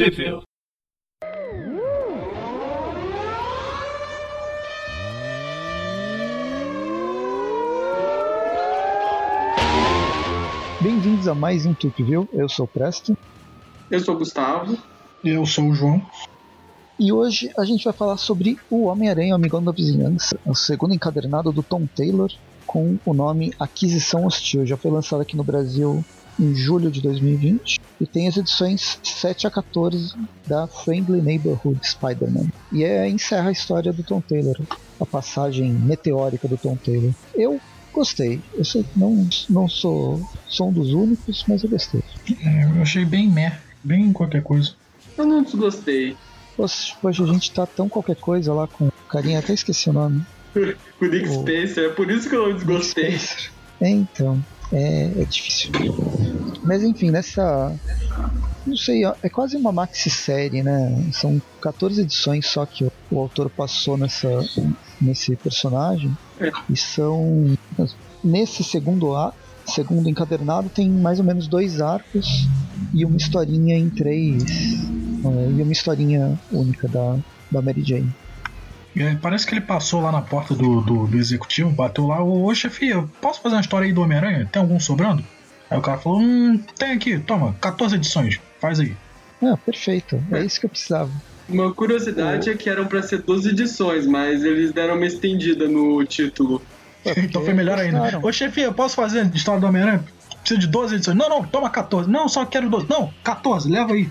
Sheffield. Bem-vindos a mais um Tupi, viu? Eu sou o Presto. Eu sou o Gustavo. Eu sou o João. E hoje a gente vai falar sobre o Homem-Aranha, o Amigão da Vizinhança, o segundo encadernado do Tom Taylor, com o nome Aquisição Hostil. Já foi lançado aqui no Brasil em julho de 2020 e tem as edições 7 a 14 da Friendly Neighborhood Spider-Man. E é, encerra a história do Tom Taylor, a passagem meteórica do Tom Taylor. Eu gostei. Eu sei que não, não sou, sou um dos únicos, mas eu gostei. É, eu achei bem meh, bem qualquer coisa. Eu não desgostei. Poxa, a gente tá tão qualquer coisa lá com o carinha, até esqueci o nome. o Nick O- Spencer, é por isso que eu não desgostei. É, então, é, é difícil. Mas enfim, nessa. Não sei, é quase uma maxi-série, né? São 14 edições só que o, o autor passou nessa, nesse personagem. É. E são. Nesse segundo a, segundo encadernado tem mais ou menos dois arcos e uma historinha em três. é, e uma historinha única da, da Mary Jane. É, parece que ele passou lá na porta do, do, do executivo, bateu lá, ô, ô chefe, eu posso fazer uma história aí do Homem-Aranha? Tem algum sobrando? Aí o cara falou, hum, tem aqui, toma, 14 edições, faz aí. Ah, perfeito. É isso que eu precisava. Uma curiosidade é que eram pra ser 12 edições, mas eles deram uma estendida no título. Ué, então foi melhor ainda. Ô chefe, eu posso fazer a história do Homem-Aranha? Precisa de 12 edições. Não, não, toma 14. Não, só quero 12. Não, 14, leva aí.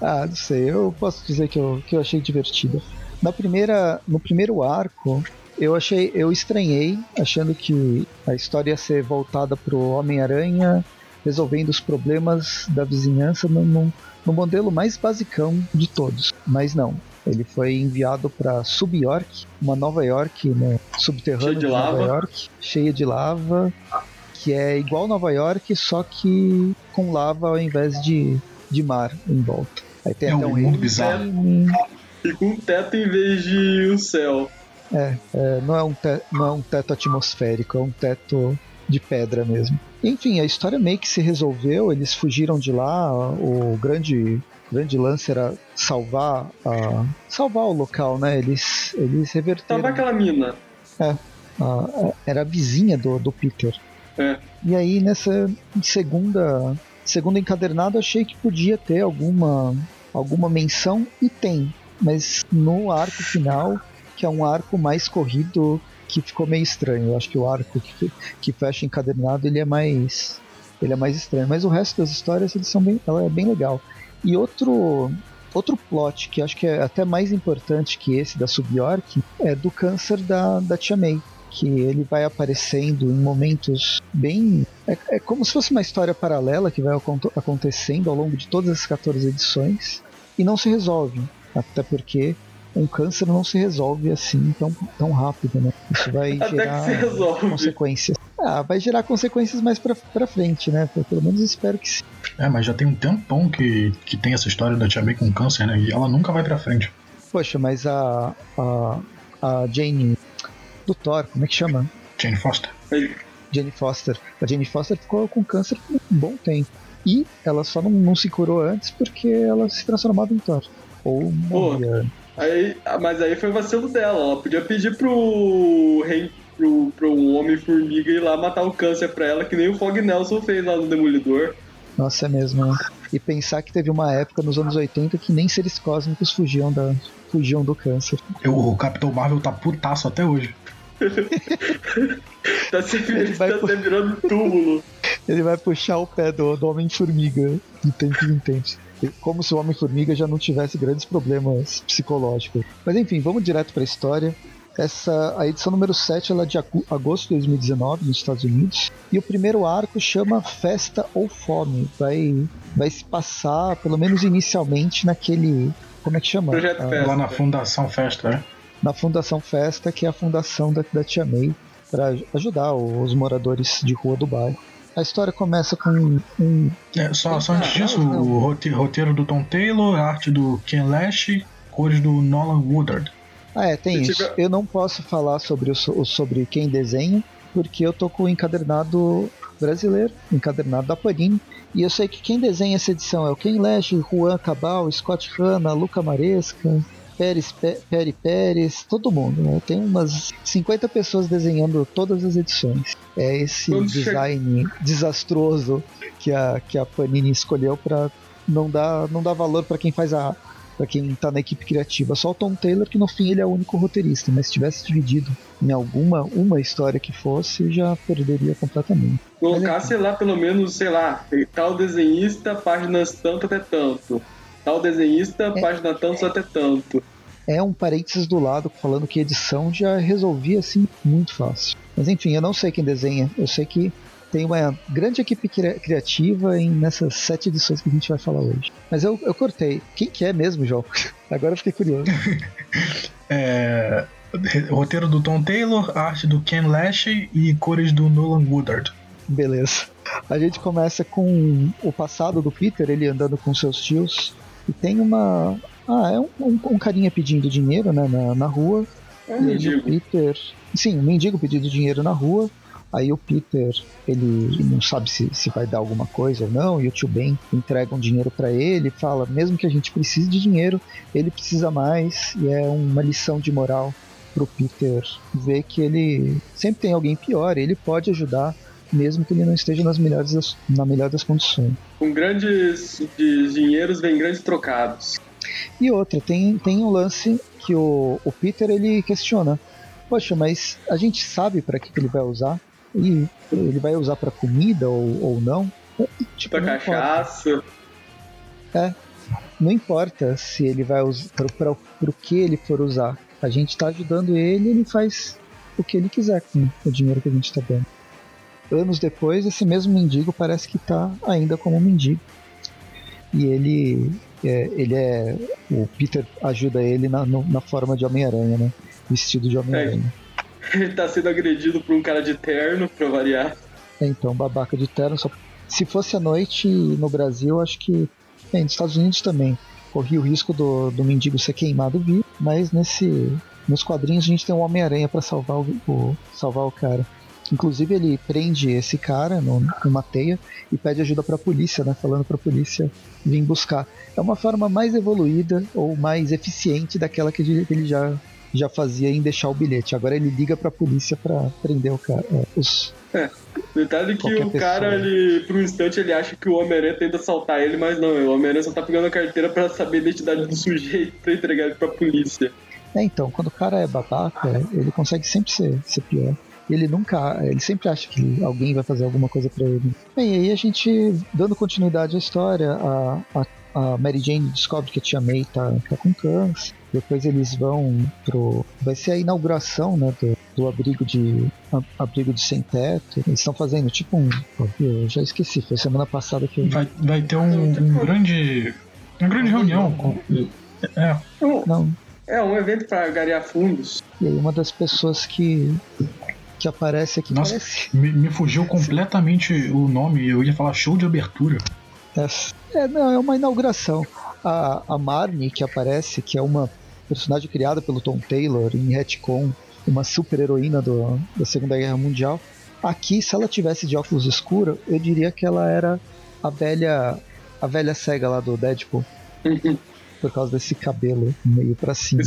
Ah, não sei, eu posso dizer que eu, que eu achei divertida. Na primeira, no primeiro arco, eu achei, eu estranhei, achando que a história ia ser voltada pro Homem-Aranha resolvendo os problemas da vizinhança no, no, no modelo mais basicão de todos. Mas não. Ele foi enviado para Sub-York, uma Nova York, né, subterrânea Cheia de Nova lava. York, cheia de lava, que é igual Nova York, só que com lava ao invés de, de mar em volta. Aí tem É até um um mundo bizarro. E com um teto em vez de um céu. É, é, não, é um te- não é um teto atmosférico, é um teto de pedra mesmo. Enfim, a história meio que se resolveu, eles fugiram de lá, o grande, grande lance era salvar, a, salvar o local, né? Eles, eles reverteram. Tava aquela mina. a- a- era a vizinha do, do Peter. É. E aí nessa segunda segundo encadernado achei que podia ter alguma alguma menção e tem, mas no arco final, que é um arco mais corrido, que ficou meio estranho. Eu acho que o arco que, que fecha encadernado ele é mais ele é mais estranho, mas o resto das histórias eles são bem, ela é bem legal. E outro outro plot que acho que é até mais importante que esse da Sub-York é do câncer da, da Tia May que ele vai aparecendo em momentos bem. É, é como se fosse uma história paralela que vai aconte- acontecendo ao longo de todas as 14 edições e não se resolve. Até porque um câncer não se resolve assim tão, tão rápido, né? Isso vai Até gerar consequências. Ah, vai gerar consequências mais pra, pra frente, né? Pelo menos espero que sim. É, mas já tem um tempão que, que tem essa história da Tia May com câncer, né? E ela nunca vai pra frente. Poxa, mas a, a, a Jane do Thor, como é que chama? Jane Foster. Jane Foster. A Jane Foster ficou com câncer por um bom tempo. E ela só não, não se curou antes porque ela se transformava em Thor. Ou morria. Aí, ah, mas aí foi vacilo dela. Ela podia pedir pro rei, pro, pro Homem-Formiga ir lá matar o câncer pra ela, que nem o Fog Nelson fez lá no Demolidor. Nossa, é mesmo. né? E pensar que teve uma época nos anos 80 que nem seres cósmicos fugiam, da, fugiam do câncer. Eu, o Capitão Marvel tá putaço até hoje. Tá se, Ele vai tá por- se virando túmulo. Ele vai puxar o pé do, do Homem-Formiga de tempos em tempos. Como se o Homem-Formiga já não tivesse grandes problemas psicológicos. Mas enfim, vamos direto para a história. Essa, a edição número 7 ela é de agosto de 2019 nos Estados Unidos. E o primeiro arco chama Festa ou Fome. Vai, vai se passar, pelo menos inicialmente, naquele. Como é que chama? Projeto Ah, Festa. Lá na Fundação Festa, né? Na Fundação Festa, que é a fundação da, da Tia May, para ajudar os moradores de rua do bairro. A história começa com um. É, só, só antes Ah, disso, não. o rote- roteiro do Tom Taylor, a arte do Ken Lash, cores do Nolan Woodard. Ah, é, tem Se isso. tiver- Eu não posso falar sobre, o, so- o- sobre quem desenha, porque eu tô com o encadernado brasileiro, encadernado da Panini, E eu sei que quem desenha essa edição é o Ken Lash, Juan Cabal, Scott Hanna, Luca Maresca, Pérez, Peri Pérez, todo mundo. Né? Tem umas 50 pessoas desenhando todas as edições. É esse design desastroso que a, que a Panini escolheu para não dar, não dar valor para quem faz a, para quem tá na equipe criativa. Só o Tom Taylor, que no fim ele é o único roteirista, mas se tivesse dividido em alguma uma história que fosse, já perderia completamente. Colocasse lá pelo menos, sei lá, tal desenhista, páginas tanto até tanto. Tal desenhista, é, página tanto até tanto. É um parênteses do lado falando que edição já resolvia assim muito fácil. Mas enfim, eu não sei quem desenha. Eu sei que tem uma grande equipe criativa em nessas sete edições que a gente vai falar hoje. Mas eu, eu cortei. Quem que é mesmo, João? Agora eu fiquei curioso. é, roteiro do Tom Taylor, arte do Ken Lashley e cores do Nolan Woodard. Beleza. A gente começa com o passado do Peter, ele andando com seus tios. E tem uma. Ah, é um, um, um carinha pedindo dinheiro né, na, na rua. É um mendigo. Peter. Sim, um mendigo pedindo dinheiro na rua. Aí o Peter, ele não sabe se, se vai dar alguma coisa ou não, e o tio Ben entrega um dinheiro para ele, fala, mesmo que a gente precise de dinheiro, ele precisa mais, e é uma lição de moral pro Peter ver que ele sempre tem alguém pior, ele pode ajudar mesmo que ele não esteja nas melhores das, na melhor das condições. Com grandes dinheiros vem grandes trocados. E outra, tem, tem um lance que o, o Peter ele questiona. Poxa, mas a gente sabe para que, que ele vai usar? E ele vai usar para comida ou, ou não. Tipo, pra cachaça. Importa. É. Não importa se ele vai usar para o que ele for usar. A gente está ajudando ele, ele faz o que ele quiser com o dinheiro que a gente está dando. Anos depois, esse mesmo mendigo parece que está ainda como mendigo. E ele é, ele é. O Peter ajuda ele na, na forma de Homem-Aranha, né? Vestido de Homem-Aranha. É. Ele tá sendo agredido por um cara de terno, pra variar. É, então, babaca de terno. Só... Se fosse à noite no Brasil, acho que. Bem, nos Estados Unidos também. Corria o risco do, do mendigo ser queimado vivo, mas nesse. Nos quadrinhos a gente tem um Homem-Aranha para salvar o, o, salvar o cara. Inclusive ele prende esse cara no, numa teia e pede ajuda para a polícia, né? Falando para a polícia vir buscar. É uma forma mais evoluída ou mais eficiente daquela que ele já já fazia em deixar o bilhete. Agora ele liga pra polícia pra prender o cara. É, os... é. Detalhe que o cara, ele, por um instante, ele acha que o Homem-Aranha tenta assaltar ele, mas não, o Homem-Aranha só tá pegando a carteira pra saber a identidade do sujeito pra entregar ele pra polícia. É, então, quando o cara é babaca, ele consegue sempre ser, ser pior. Ele nunca, ele sempre acha que alguém vai fazer alguma coisa para ele. Bem, e aí a gente, dando continuidade à história, a, a a Mary Jane descobre que a tia May tá, tá com câncer. Depois eles vão pro. Vai ser a inauguração, né? Do, do abrigo de. abrigo de sem teto. Eles estão fazendo tipo um. Eu já esqueci, foi semana passada que eu. Vai, vai ter um, um grande. Uma grande reunião com. É. Não. É um evento para garear fundos. E aí uma das pessoas que que aparece aqui. Nossa, parece... me, me, fugiu completamente Sim. o nome. Eu ia falar show de abertura. É, é, não, é uma inauguração. A, a Marnie, que aparece, que é uma personagem criada pelo Tom Taylor em retcon, uma super heroína do, da Segunda Guerra Mundial. Aqui, se ela tivesse de óculos escuros, eu diria que ela era a velha a velha cega lá do Deadpool. por causa desse cabelo meio pra cima.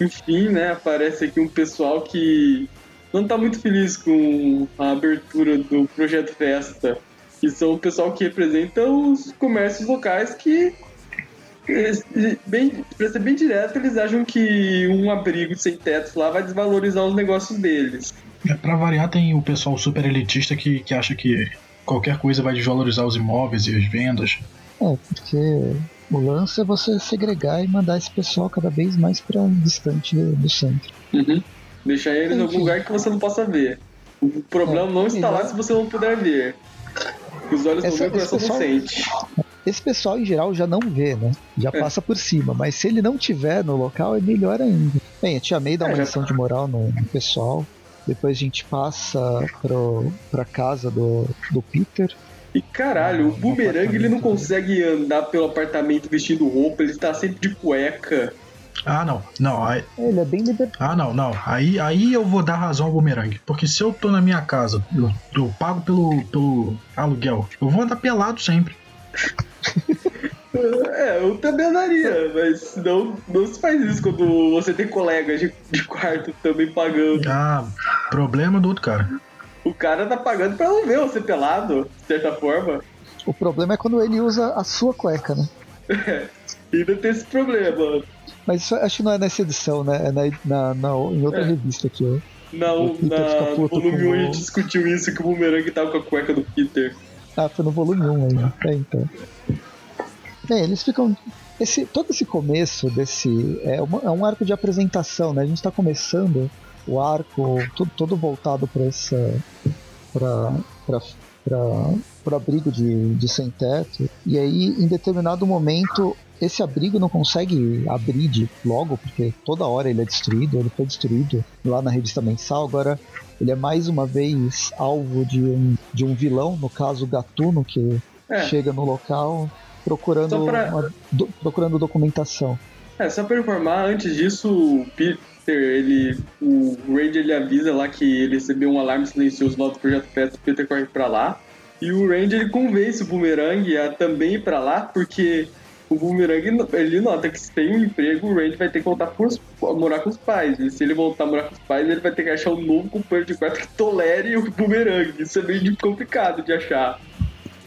Enfim, né, aparece aqui um pessoal que não tá muito feliz com a abertura do Projeto Festa que são o pessoal que representa os comércios locais que bem, pra ser bem direto, eles acham que um abrigo sem teto lá vai desvalorizar os negócios deles. É, pra variar, tem o pessoal super elitista que, que acha que qualquer coisa vai desvalorizar os imóveis e as vendas. É, porque o lance é você segregar e mandar esse pessoal cada vez mais para distante do centro. Uhum. Deixar eles em algum lugar que você não possa ver. O problema é, não está lá se você não puder ver. Os olhos Essa, não veem, o coração pessoal, não sente. Esse pessoal em geral já não vê, né? Já é. passa por cima. Mas se ele não tiver no local, é melhor ainda. Bem, a Tia May dá uma é, lição de moral no, pessoal. Depois a gente passa pro, pra casa do, do Peter. E caralho, o Boomerang ele não consegue andar pelo apartamento vestindo roupa, ele tá sempre de cueca. Ah, não. Não, aí, Ele é bem libertário. ah, não, não. Aí, aí eu vou dar razão ao bumerangue. Porque se eu tô na minha casa, eu, eu pago pelo, pelo aluguel, eu vou andar pelado sempre. É, eu também andaria, mas não, não se faz isso quando você tem colegas de, de quarto também pagando. Ah, problema do outro cara. O cara tá pagando pra não ver você pelado, de certa forma. O problema é quando ele usa a sua cueca, né? Ainda tem esse problema. Mas isso acho que não é nessa edição, né? É na, na, na- em outra É. revista aqui, ó. Não, na, no volume com 1 a gente discutiu isso, que o Boomerang tava com a cueca do Peter. Ah, foi no volume 1 aí. É, então. Bem, eles ficam. Esse, todo esse começo desse. É, uma- é um arco de apresentação, né? A gente tá começando o arco todo, todo voltado para essa. pra. Pro abrigo de, de sem teto. E aí, em determinado momento, esse abrigo não consegue abrir de logo, porque toda hora ele é destruído, ele foi destruído lá na revista mensal, agora ele é mais uma vez alvo de um, de um vilão, no caso Gatuno, que É. chega no local procurando, pra- uma- do- procurando documentação. É, só pra informar, antes disso, o Peter, ele. O Randy ele avisa lá que ele recebeu um alarme silencioso lá do Projeto Festa, o Peter corre pra lá. E o Randy ele convence o Boomerang a também ir pra lá, porque o Boomerang ele nota que se tem um emprego, o Randy vai ter que voltar pros, morar com os pais. E se ele voltar a morar com os pais, ele vai ter que achar um novo companheiro de quarto que tolere o Boomerang. Isso é meio complicado de achar.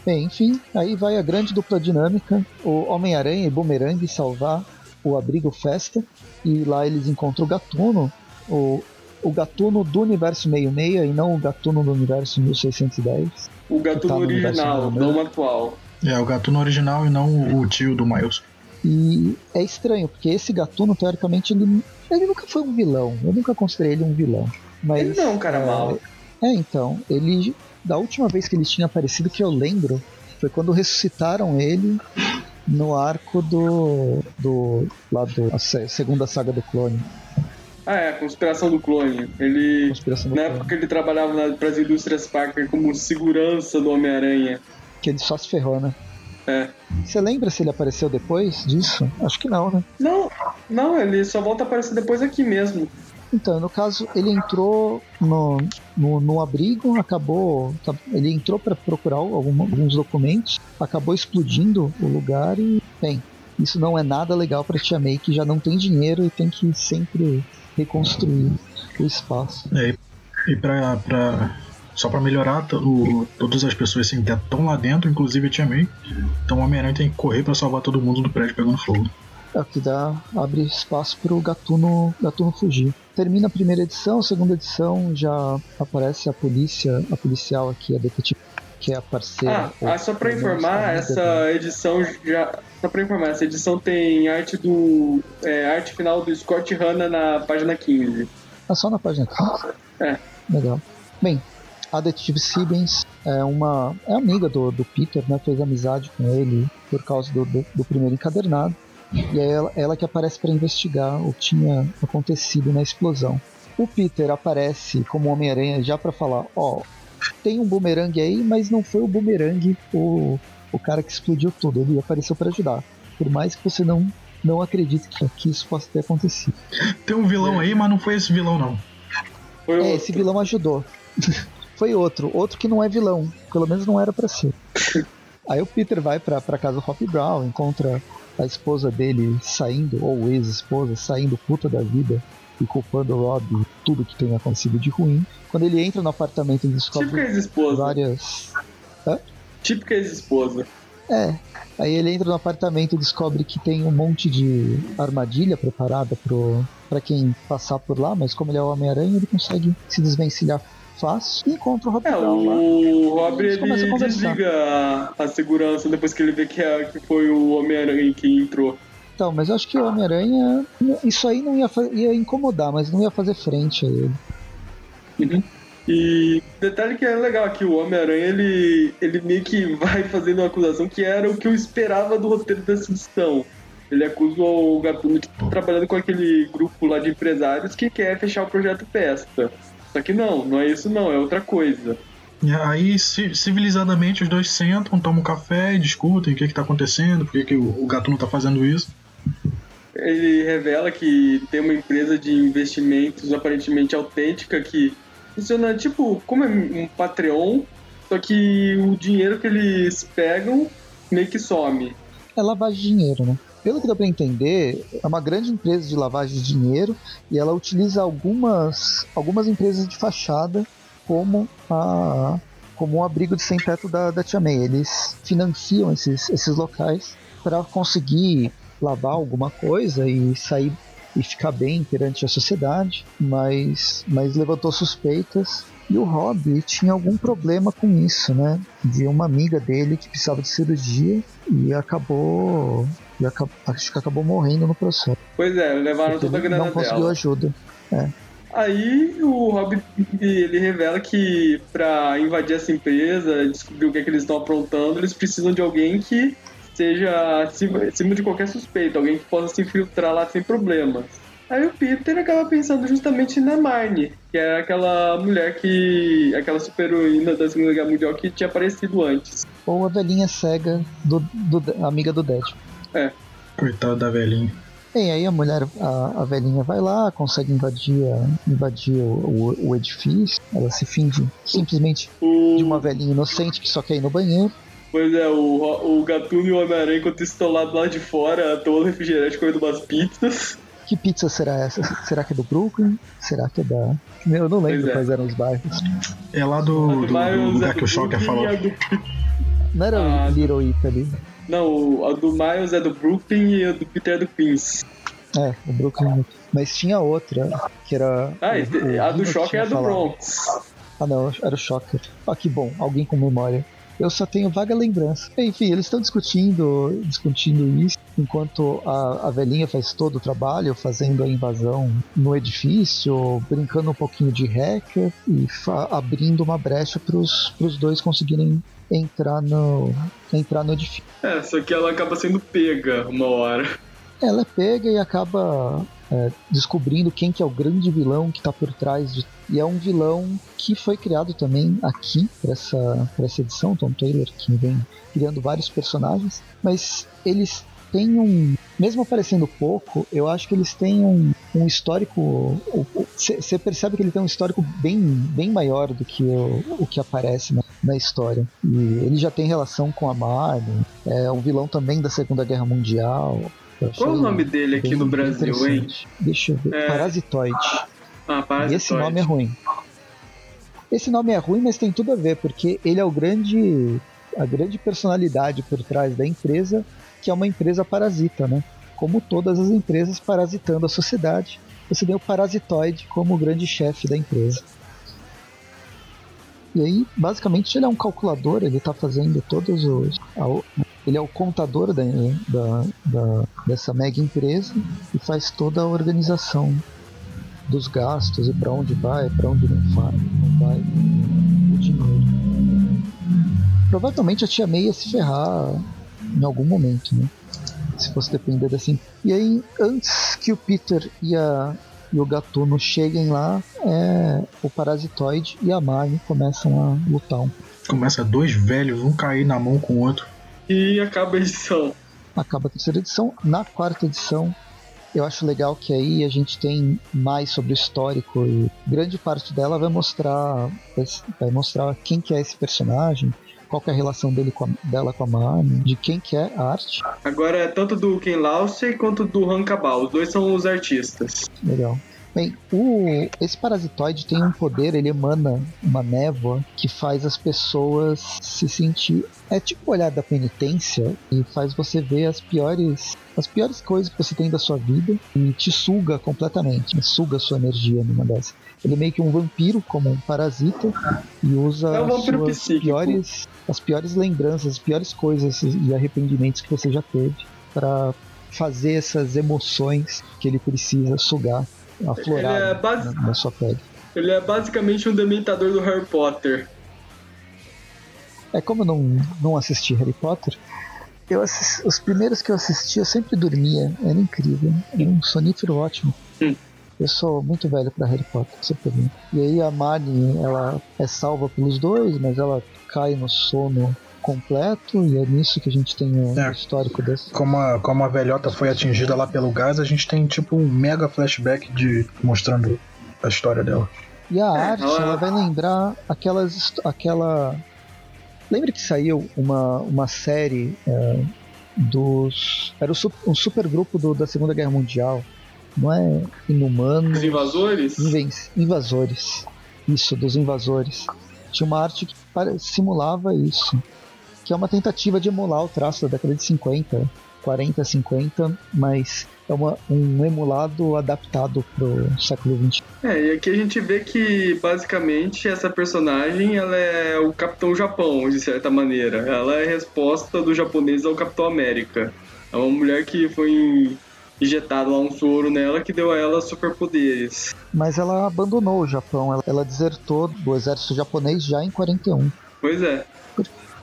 Bem, enfim, aí vai a grande dupla dinâmica, o Homem-Aranha e Boomerang salvar o abrigo Festa, e lá eles encontram o Gatuno, o, o Gatuno do universo 66 e não o Gatuno do universo 1610. O Gatuno Tá original, né? não atual. É, o gatuno original e não o, o tio do Miles. E é estranho, porque esse Gatuno, teoricamente, ele, ele nunca foi um vilão. Eu nunca considerei ele um vilão. Mas, Ele não é um cara é, mau. É, então, ele. Da última vez que ele tinha aparecido, que eu lembro, foi quando ressuscitaram ele no arco do. do. lá do. a se- segunda saga do clone. Ah, é, a conspiração do clone. Ele. Conspiração do Na clone. época ele trabalhava para as indústrias Parker como segurança do Homem-Aranha. Que ele só se ferrou, né? É. Você lembra se ele apareceu depois disso? Acho que não, né? Não, não, ele só volta a aparecer depois aqui mesmo. Então, no caso, ele entrou no, no, no abrigo, acabou. tá- Ele entrou para procurar algum- alguns documentos, acabou explodindo o lugar e, bem, isso não é nada legal para Tia May, que já não tem dinheiro e tem que sempre reconstruir o espaço. É, e pra, pra- só pra melhorar, o- todas as pessoas sem teto estão lá dentro, inclusive a Tia May. Então o Homem-Aranha tem que correr pra salvar todo mundo do prédio pegando fogo. É o que dá, abre espaço para o Gatuno, Gatuno fugir. Termina a primeira edição, a segunda edição já aparece a polícia, a policial aqui, a detetive, que é a parceira. Ah, ah, só menos informar, essa edição já. Só pra informar, essa edição tem arte do. é, arte final do Scott Hanna na página 15. Ah, só na página 15? É. Legal. Bem, a Detetive Sibbins é uma é amiga do, do Peter, né? Fez amizade com ele por causa do, do, do primeiro encadernado. E é ela, ela que aparece para investigar o que tinha acontecido na explosão. O Peter aparece como Homem-Aranha já para falar: ó, tem um boomerang aí, mas não foi o boomerang o, o cara que explodiu tudo. Ele apareceu para ajudar. Por mais que você não, não acredite que, que isso possa ter acontecido. Tem um vilão aí, mas não foi esse vilão, não. Foi É, outro. esse vilão ajudou. Foi outro, outro que não é vilão, pelo menos não era pra ser. Aí o Peter vai pra, pra casa do Hop Brown, encontra a esposa dele saindo, ou ex-esposa, saindo puta da vida e culpando o Rob tudo que tem acontecido de ruim. Quando ele entra no apartamento, ele Típica descobre ex-esposa. várias. Típica ex-esposa. É. Aí ele entra no apartamento e descobre que tem um monte de armadilha preparada pro, pra quem passar por lá, mas como ele é o Homem-Aranha, ele consegue se desvencilhar fácil e encontra o Hop É, o Rob ele desliga a, a segurança depois que ele vê que, é, que foi o Homem-Aranha que entrou. Então, mas eu acho que o Homem-Aranha. Isso aí não ia, ia incomodar, mas não ia fazer frente a ele. E detalhe que é legal aqui, o Homem-Aranha ele, ele meio que vai fazendo uma acusação que era o que eu esperava do roteiro dessa edição. Ele acusa o Gatuno de estar trabalhando com aquele grupo lá de empresários que quer fechar o projeto Festa. Só que não, não é isso não, é outra coisa. E aí, ci- civilizadamente, os dois sentam, tomam um café e discutem o que, que tá acontecendo, por que, que o, o gatuno tá fazendo isso. Ele revela que tem uma empresa de investimentos aparentemente autêntica que funciona tipo como é um Patreon, só que o dinheiro que eles pegam meio que some. É lavagem de dinheiro, né? Pelo que dá para entender, é uma grande empresa de lavagem de dinheiro e ela utiliza algumas, algumas empresas de fachada como a como um abrigo de sem teto da, da Tia May. Eles financiam esses, esses locais para conseguir lavar alguma coisa e sair e ficar bem perante a sociedade, mas, mas levantou suspeitas e o Rob tinha algum problema com isso, né? De uma amiga dele que precisava de cirurgia e acabou. E acabou acho que acabou morrendo no processo. Pois é, levaram toda a grana Não conseguiu dela. ajuda. É. Aí o Rob ele revela que para invadir essa empresa, descobrir o que, é que eles estão aprontando, eles precisam de alguém que seja acima, acima de qualquer suspeito, alguém que possa se infiltrar lá sem problemas. Aí o Peter acaba pensando justamente na Marnie, que era aquela mulher que. aquela super-heroína da Segunda Guerra Mundial que tinha aparecido antes. Ou a velhinha cega do, do- amiga do Deadpool. Coitado da velhinha. Bem, aí a mulher, a, a velhinha vai lá, consegue invadir, a- invadir o, o- o edifício. Ela se finge simplesmente O, de uma velhinha inocente que só quer ir no banheiro. Pois é, o, o Gatuno e o Homem-Aranha, enquanto estão lá do lado de fora, tomando refrigerante, comendo umas pizzas. Que pizza será essa? Será que é do Brooklyn? Será que é da. Eu não lembro Pois é. quais eram os bairros. É lá do, do- do é lugar do que o Shocker falou. e a do- Não era Ah, Little Italy? Não, a do Miles é do Brooklyn e a do Peter é do Queens. É, o Brooklyn. Mas tinha outra, que era. Ah, o- o a do Shocker é a do falado. Bronx. Ah, não, era o Shocker. Ah, que bom, alguém com memória. Eu só tenho vaga lembrança. Enfim, eles estão discutindo, discutindo isso, enquanto a, a velhinha faz todo o trabalho, fazendo a invasão no edifício, brincando um pouquinho de hacker e abrindo uma brecha para os dois conseguirem entrar no, entrar no edifício. É, só que ela acaba sendo pega uma hora. Ela é pega e acaba é, descobrindo quem que é o grande vilão que está por trás de. E é um vilão que foi criado também aqui para essa, essa edição, Tom Taylor, que vem criando vários personagens, mas eles têm um. Mesmo aparecendo pouco, eu acho que eles têm um, um histórico. Você percebe que ele tem um histórico bem, bem maior do que o, o que aparece na, na história. E ele já tem relação com a Marnie, é um vilão também da Segunda Guerra Mundial. Qual é o nome dele aqui no Brasil, hein? Deixa eu ver. É. Parasitoide. Ah, E parece esse nome é ruim. Esse nome é ruim, mas tem tudo a ver, porque ele é o grande. a grande personalidade por trás da empresa, que é uma empresa parasita, né? Como todas as empresas parasitando a sociedade, você tem o parasitoide como o grande chefe da empresa. E aí, basicamente, ele é um calculador, ele está fazendo todos os. a- Ele é o contador da, da, da- dessa mega empresa e faz toda a organização dos gastos e para onde vai, para onde não vai, não vai o dinheiro. Provavelmente a tia May ia se ferrar em algum momento, né? Se fosse depender dessa. E aí, antes que o Peter e, a, e o Gatuno cheguem lá, é, o Parasitoide e a Marnie começam a lutar Começa dois velhos, um cair na mão com o outro. E acaba a edição. acaba a terceira edição. Na quarta edição, eu acho legal que aí a gente tem mais sobre o histórico e grande parte dela vai mostrar vai mostrar quem que é esse personagem, qual que é a relação dele com a- dela com a Marnie, de quem que é a arte. Agora é tanto do Ken Lauser quanto do Han Cabal. Os dois são os artistas. Legal. Bem, o, esse parasitoide tem um poder, ele emana uma névoa que faz as pessoas se sentir. É tipo o olhar da penitência e faz você ver as piores, as piores coisas que você tem da sua vida e te suga completamente, suga a sua energia numa dessas. Ele é meio que um vampiro, como um parasita, e usa É um as suas psíquico. piores, as piores lembranças, as piores coisas e arrependimentos que você já teve para fazer essas emoções que ele precisa sugar, é base- na, na sua pele. Ele é basicamente um dementador do Harry Potter. É como eu não, não assisti Harry Potter, eu assis- os primeiros que eu assisti eu sempre dormia, era incrível, era um sonífero ótimo. Hum. Eu sou muito velho pra Harry Potter, esse é problema. E aí a Marnie, ela é salva pelos dois, mas ela cai no sono completo e é nisso que a gente tem o É. histórico desse. Como a, como a velhota foi atingida lá pelo gás, a gente tem tipo um mega flashback de mostrando a história dela. E a É, arte, ela- ela vai lembrar aquelas, aquela. Lembra que saiu uma, uma série é, dos. Era um super grupo do- da Segunda Guerra Mundial. Não é Inumanos. Os invasores? Invasores. Isso, dos invasores. Tinha uma arte que simulava isso. Que é uma tentativa de emular o traço da década de 50, 40, 50, mas é uma, um emulado adaptado pro século XXI. É, e aqui a gente vê que basicamente essa personagem ela é o Capitão Japão, de certa maneira. Ela é a resposta do japonês ao Capitão América. É uma mulher que foi injetada lá um soro nela que deu a ela superpoderes. Mas ela abandonou o Japão, ela, ela desertou do exército japonês já em 41. Pois é.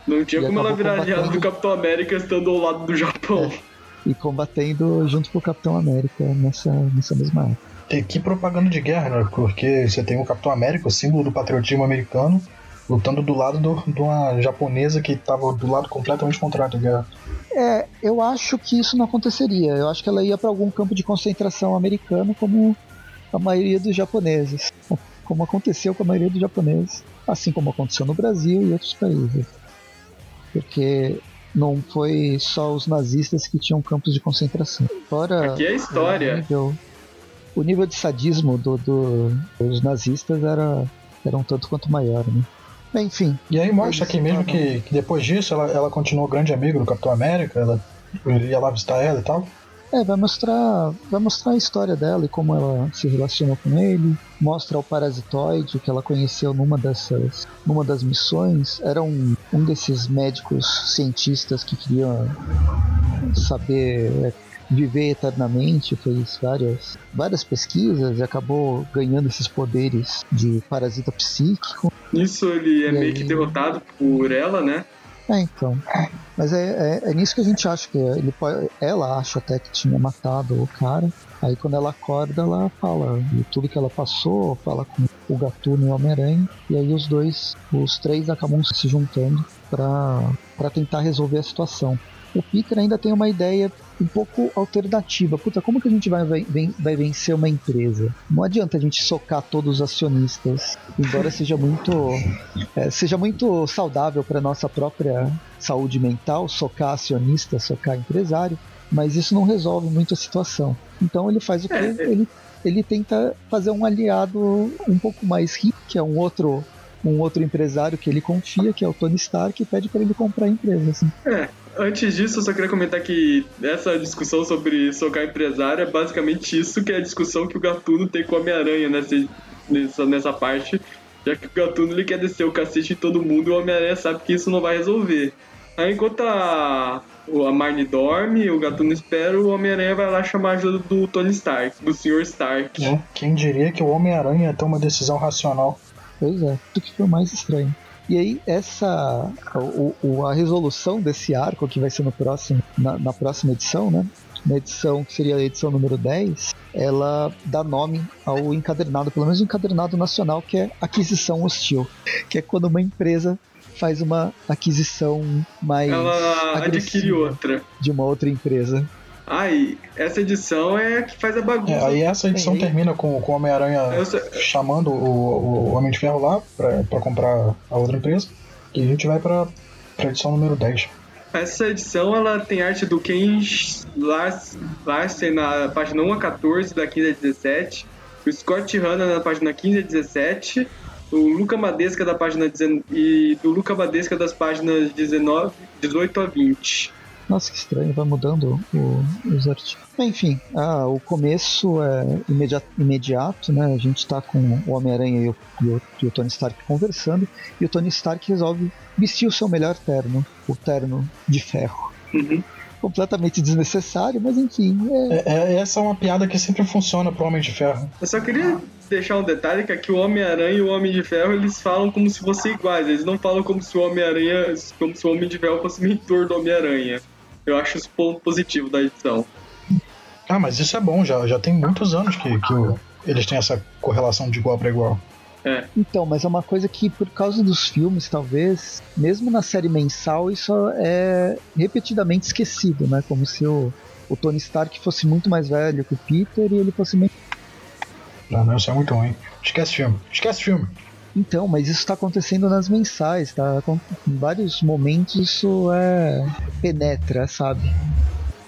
Não tinha E como ela virar aliada do combatendo. Capitão América estando ao lado do Japão. E combatendo junto com o Capitão América nessa, nessa mesma época. E que propaganda de guerra, né? Porque você tem o Capitão América, o símbolo do patriotismo americano, lutando do lado do- de uma japonesa que estava do lado completamente contrário da guerra. É, eu acho que isso não aconteceria. Eu acho que ela ia para algum campo de concentração americano, como a maioria dos japoneses. Como aconteceu com a maioria dos japoneses. Assim como aconteceu no Brasil e outros países. Porque não foi só os nazistas que tinham campos de concentração. Fora Aqui é a o história. nível, o nível de sadismo do- do- dos nazistas era, era um tanto quanto maior, né? Bem, Enfim, E aí mostra aqui mesmo que, que depois disso ela, ela continuou grande amiga do Capitão América, ela ele ia lá visitar ela e tal. É, vai mostrar, vai mostrar a história dela e como ela se relacionou com ele. Mostra o parasitoide que ela conheceu numa dessas, numa das missões. Era um, um desses médicos cientistas que queriam saber é, viver eternamente. Fez várias, várias pesquisas e acabou ganhando esses poderes de parasita psíquico. Nisso ele é E meio aí? que derrotado por ela, né? É, então. Mas é, é, é nisso que a gente acha que ele pode, ela acha até que tinha matado o cara. Aí quando ela acorda, ela fala de tudo que ela passou, fala com o Gatuno e o Homem-Aranha. E aí os dois, os três acabam se juntando pra tentar resolver a situação. O Peter ainda tem uma ideia um pouco alternativa. Puta, como que a gente vai, vai, vai vencer uma empresa? Não adianta a gente socar todos os acionistas, embora seja muito é, seja muito saudável para nossa própria saúde mental, socar acionista, socar empresário, mas isso não resolve muito a situação. Então ele faz o que? É, é. Ele, ele tenta fazer um aliado um pouco mais rico, que é um outro um outro empresário que ele confia, que é o Tony Stark, e pede para ele comprar a empresa. Assim. É, antes disso, eu só queria comentar que essa discussão sobre socar empresário é basicamente isso que é a discussão que o Gatuno tem com o Homem-Aranha nessa, nessa, nessa parte. Já que o Gatuno ele quer descer o cacete em todo mundo e o Homem-Aranha sabe que isso não vai resolver. Aí enquanto a, o- a Marnie dorme, o Gatuno espera, o Homem-Aranha vai lá chamar a ajuda do Tony Stark, do Sr. Stark. né? Quem diria que o Homem-Aranha ter uma decisão racional? Pois é, isso que foi o mais estranho. E aí, essa. O, o- a resolução desse arco, que vai ser no próximo, na, na próxima edição, né? Na edição que seria a edição número 10, ela dá nome ao encadernado, pelo menos o encadernado nacional, que é aquisição hostil. Que é quando uma empresa faz uma aquisição mais Ela adquire outra. de uma outra empresa. Aí, essa edição é a que faz a bagunça. É, aí essa edição aí- termina com, com o Homem-Aranha sei- chamando o, o Homem de Ferro lá pra, pra comprar a outra empresa. E a gente vai pra, pra edição número 10. Essa edição ela tem arte do Ken Lars- Larsen na página 1 a 14, da 15 a 17, o Scott Hanna na página 15 a 17, o Luca Madesca da página 19, e do Luca Madesca das páginas 19, 18 a 20. Nossa, que estranho, vai mudando o- os artigos. Enfim, ah, o começo é imediato, imediato, né? A gente tá com o Homem-Aranha e, o- e o, e o Tony Stark conversando, e o Tony Stark resolve vestir o seu melhor terno, o terno de ferro. Uhum. Completamente desnecessário, mas enfim, é, É, é- essa é uma piada que sempre funciona pro Homem de Ferro. Eu só queria deixar um detalhe que aqui o Homem-Aranha e o Homem de Ferro eles falam como se fossem iguais, eles não falam como se o Homem-Aranha, como se o Homem de Ferro fosse mentor do Homem-Aranha. Eu acho isso ponto positivo da edição. Ah, mas isso é bom, já, já tem muitos anos que, que o- eles têm essa correlação de igual para igual. É. Então, mas é uma coisa que por causa dos filmes, talvez, mesmo na série mensal, isso é repetidamente esquecido, né? Como se o, o Tony Stark fosse muito mais velho que o Peter e ele fosse meio... Não, não, isso é muito ruim. Esquece filme. Esquece filme. Então, mas isso está acontecendo nas mensais, tá? Em vários momentos isso é penetra, sabe?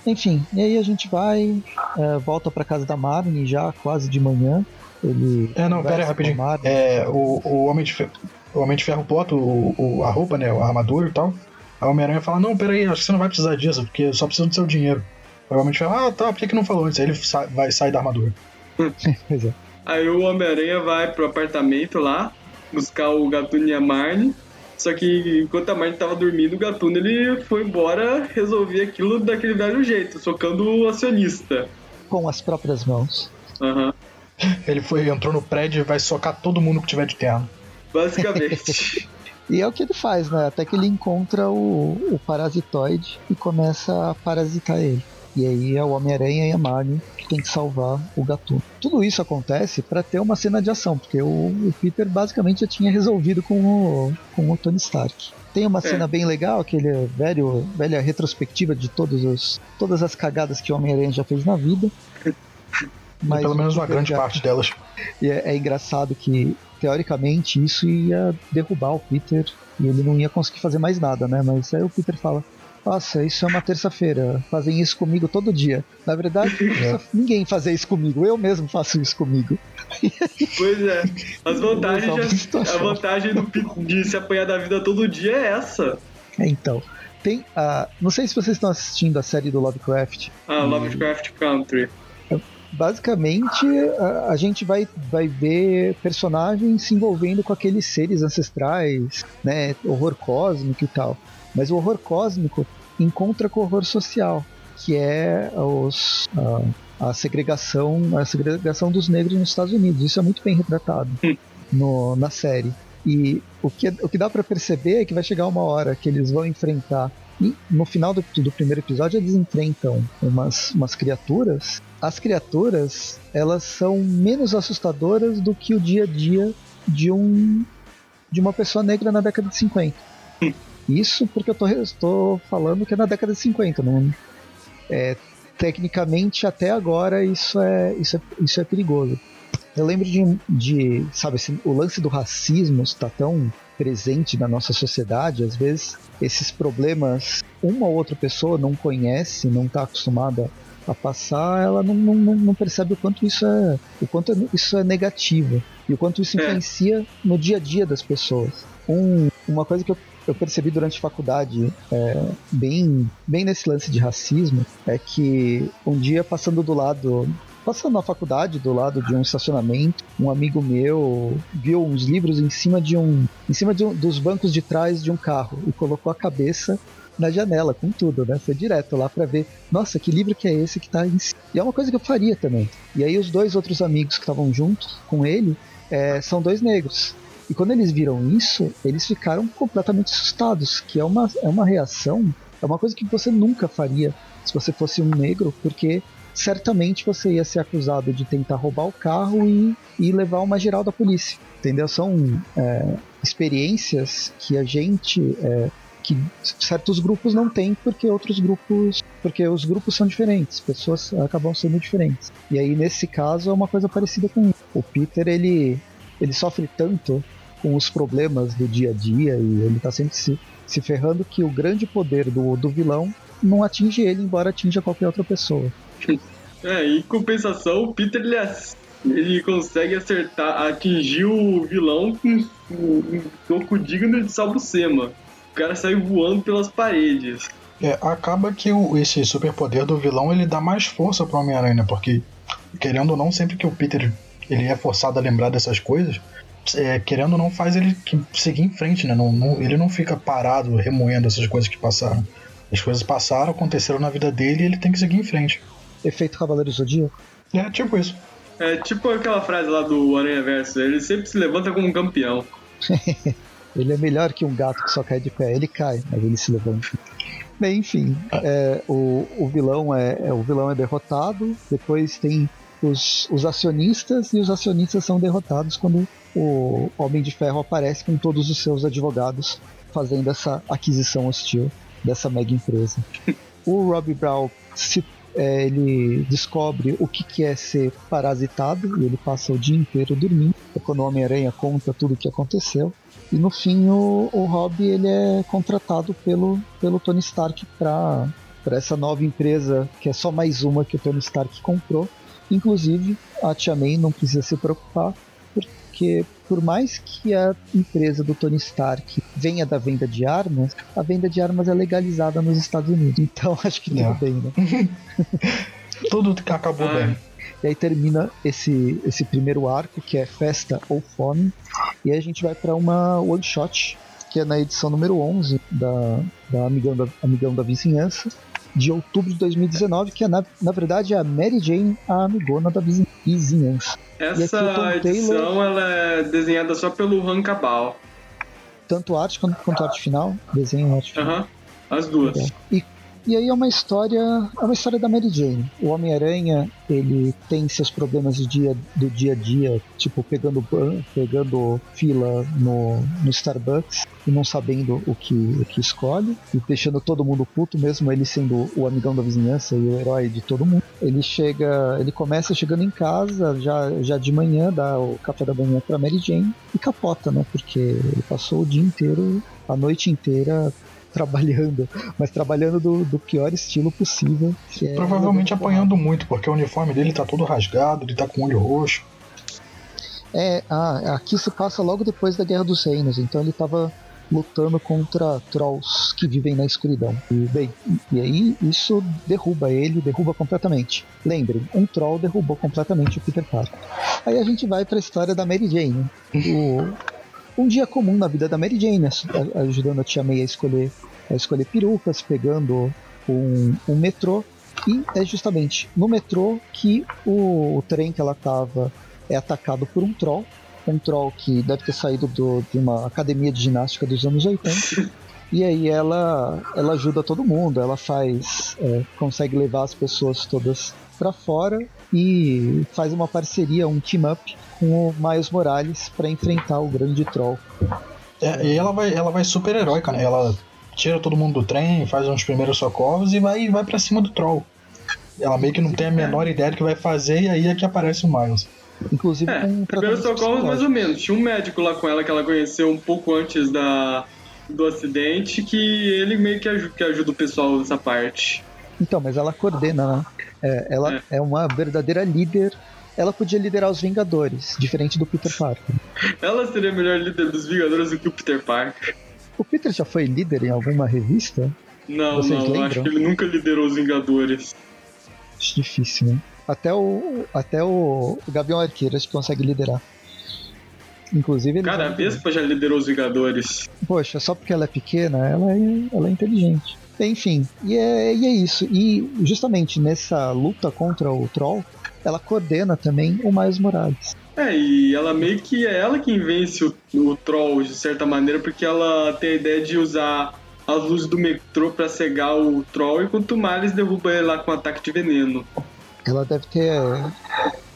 Enfim, e aí a gente vai, é, volta para casa da Marnie já quase de manhã. Ele É, não, pera a rapidinho. Marnie. É, o, o, Homem de Ferro, o Homem de Ferro bota o, o- a roupa, né? A armadura e tal. Aí o Homem-Aranha fala: Não, pera aí, acho que você não vai precisar disso, porque eu só preciso do seu dinheiro. Aí o Homem de Ferro: Ah, tá, por que, que não falou antes? Aí ele sa- vai sair da armadura. Pois é. Aí o Homem-Aranha vai pro apartamento lá, buscar o Gatuno e a Marne. Só que enquanto a Marne tava dormindo, o Gatuno ele foi embora resolver aquilo daquele velho jeito, socando o acionista. Com as próprias mãos. Aham. Ele foi, entrou no prédio e vai socar todo mundo que tiver de terno. Basicamente. E é o que ele faz, né? Até que ele encontra o, o parasitoide e começa a parasitar ele. E aí é o Homem-Aranha e a Marnie que tem que salvar o Gatuno. Tudo isso acontece para ter uma cena de ação, porque o, o Peter basicamente já tinha resolvido com o, com o Tony Stark. Tem uma É. cena bem legal, aquele velho, velha retrospectiva de todos os, todas as cagadas que o Homem-Aranha já fez na vida. Mas Pelo menos uma grande já- parte delas. e é, é engraçado que, teoricamente, isso ia derrubar o Peter e ele não ia conseguir fazer mais nada, né? Mas aí o Peter fala: Nossa, isso é uma terça-feira, fazem isso comigo todo dia. Na verdade, precisa ninguém fazer isso comigo, eu mesmo faço isso comigo. pois é. As vantagens Salva a vantagem do, de se apanhar da vida todo dia é essa. É, então, tem a. Não sei se vocês estão assistindo a série do Lovecraft. Ah, Lovecraft Country. Basicamente, a, a gente vai, vai ver personagens se envolvendo com aqueles seres ancestrais, né? Horror cósmico e tal. Mas o horror cósmico encontra com o horror social, que é os, a, a segregação a segregação dos negros nos Estados Unidos. Isso é muito bem retratado no, na série. E o que, o que dá pra perceber é que vai chegar uma hora que eles vão enfrentar. E no final do, do primeiro episódio, eles enfrentam umas, umas criaturas. As criaturas, elas são menos assustadoras do que o dia a dia de um de uma pessoa negra na década de 50. Isso porque eu estou falando que é na década de 50. Não, é, tecnicamente, até agora, isso é, isso é, isso é perigoso. Eu lembro de, de sabe, assim, o lance do racismo está tão presente na nossa sociedade, às vezes esses problemas uma ou outra pessoa não conhece, não está acostumada a passar, ela não, não, não- não percebe o quanto isso é o quanto isso é negativo e o quanto isso É. influencia no dia a dia das pessoas. Um, uma coisa que eu, eu percebi durante a faculdade, é, bem, bem nesse lance de racismo, é que um dia passando do lado Passando na faculdade, do lado de um estacionamento, um amigo meu viu uns livros em cima de um, em cima de um, dos bancos de trás de um carro e colocou a cabeça na janela com tudo, né? Foi direto lá pra ver, nossa, que livro que é esse que tá em cima. E é uma coisa que eu faria também. E aí os dois outros amigos que estavam juntos com ele é, são dois negros. E quando eles viram isso, eles ficaram completamente assustados, que é uma, é uma reação, é uma coisa que você nunca faria se você fosse um negro, porque certamente você ia ser acusado de tentar roubar o carro e, e levar uma geral da polícia. Entendeu? São é, experiências que a gente. é, que certos grupos não têm porque outros grupos. Porque os grupos são diferentes, pessoas acabam sendo diferentes. E aí, nesse caso, é uma coisa parecida com isso. O Peter, ele, ele sofre tanto com os problemas do dia a dia e ele tá sempre se, se ferrando que o grande poder do, do vilão não atinge ele, embora atinja qualquer outra pessoa. É, em compensação, o Peter ele, ele consegue acertar, atingir o vilão com um toco digno de Salbucema. O cara sai voando pelas paredes. É, acaba que o, esse superpoder do vilão ele dá mais força pro Homem-Aranha, porque querendo ou não, sempre que o Peter ele é forçado a lembrar dessas coisas, é, querendo ou não, faz ele que- seguir em frente, né? Não, não- ele não fica parado remoendo essas coisas que passaram. As coisas passaram, aconteceram na vida dele e ele tem que seguir em frente. Efeito Cavaleiro Zodíaco? É tipo isso. É tipo aquela frase lá do Aranha Verso, ele sempre se levanta como um campeão. Ele é melhor que um gato que só cai de pé. Ele cai, mas ele se levanta. Bem, enfim, é, o, o vilão é, é- o vilão é derrotado. Depois tem os, os acionistas e os acionistas são derrotados quando o Homem de Ferro aparece com todos os seus advogados fazendo essa aquisição hostil dessa mega empresa. o Robbie Brown se, é, ele descobre o que, que é ser parasitado e ele passa o dia inteiro dormindo. É quando o Homem-Aranha conta tudo o que aconteceu. E no fim o, o Robbie ele é contratado pelo, pelo Tony Stark para essa nova empresa que é só mais uma que o Tony Stark comprou. Inclusive, a Tia May não precisa se preocupar, porque por mais que a empresa do Tony Stark venha da venda de armas, a venda de armas é legalizada nos Estados Unidos. Então acho que tudo bem, né? tudo acabou ah. bem. E aí termina esse, esse primeiro arco, que é Festa ou Fome. E aí a gente vai para uma one shot, que é na edição número 11 da, da, Amigão, da Amigão da Vizinhança, de outubro de 2019, que é na, na verdade é a Mary Jane, a amigona da vizinhança. Essa edição Taylor, ela é desenhada só pelo Han Cabal. Tanto arte quanto, quanto arte final, desenho arte final. Uh -huh. as duas. E e aí é uma história, é uma história da Mary Jane. O Homem-Aranha, ele tem seus problemas do dia, do dia a dia, tipo pegando, pegando fila no, no Starbucks e não sabendo o que, o que escolhe, e deixando todo mundo puto, mesmo ele sendo o amigão da vizinhança e o herói de todo mundo. Ele chega, ele começa chegando em casa, já, já de manhã, dá o café da manhã pra Mary Jane e capota, né? Porque ele passou o dia inteiro, a noite inteira trabalhando, mas trabalhando do, do pior estilo possível. É Provavelmente apanhando muito, porque o uniforme dele tá todo rasgado, ele tá com o olho roxo. É, ah, aqui se passa logo depois da Guerra dos Reinos, então ele tava lutando contra trolls que vivem na escuridão. E, bem, e aí isso derruba ele, derruba completamente. Lembrem, um troll derrubou completamente o Peter Parker. Aí a gente vai para a história da Mary Jane. O, um dia comum na vida da Mary Jane, ajudando a Tia May a escolher, a escolher perucas, pegando um, um metrô. E é justamente no metrô que o, o trem que ela estava é atacado por um troll. Um troll que deve ter saído do, de uma academia de ginástica dos anos 80. E aí ela, ela ajuda todo mundo, ela faz. É, consegue levar as pessoas todas para fora e faz uma parceria, um team up com o Miles Morales para enfrentar o grande troll. É, e ela vai, ela vai super heróica, né? Ela tira todo mundo do trem, faz uns primeiros socorros e vai, vai para cima do troll. Ela meio que não tem a menor ideia do que vai fazer e aí é que aparece o Miles. Inclusive é, com primeiros socorros mais ou menos. Tinha um médico lá com ela que ela conheceu um pouco antes da, do acidente que ele meio que ajuda, que ajuda o pessoal nessa parte. Então, mas ela coordena, né? É, ela é. é uma verdadeira líder ela podia liderar os Vingadores, diferente do Peter Parker. Ela seria a melhor líder dos Vingadores do que o Peter Parker. O Peter já foi líder em alguma revista? Não, Vocês não, lembram? acho que ele nunca liderou os Vingadores. Acho difícil, né? Até o, até o, o Gavião Arqueiro acho que consegue liderar. Inclusive ele Cara, a Vespa já liderou os Vingadores. Poxa, só porque ela é pequena, ela é, ela é inteligente. Enfim, e é, e é isso. E justamente nessa luta contra o Troll, ela coordena também o Miles Morales. É, e ela meio que é ela quem vence o, o Troll, de certa maneira, porque ela tem a ideia de usar as luzes do metrô para cegar o Troll, enquanto o Miles derruba ele lá com um ataque de veneno. Ela deve ter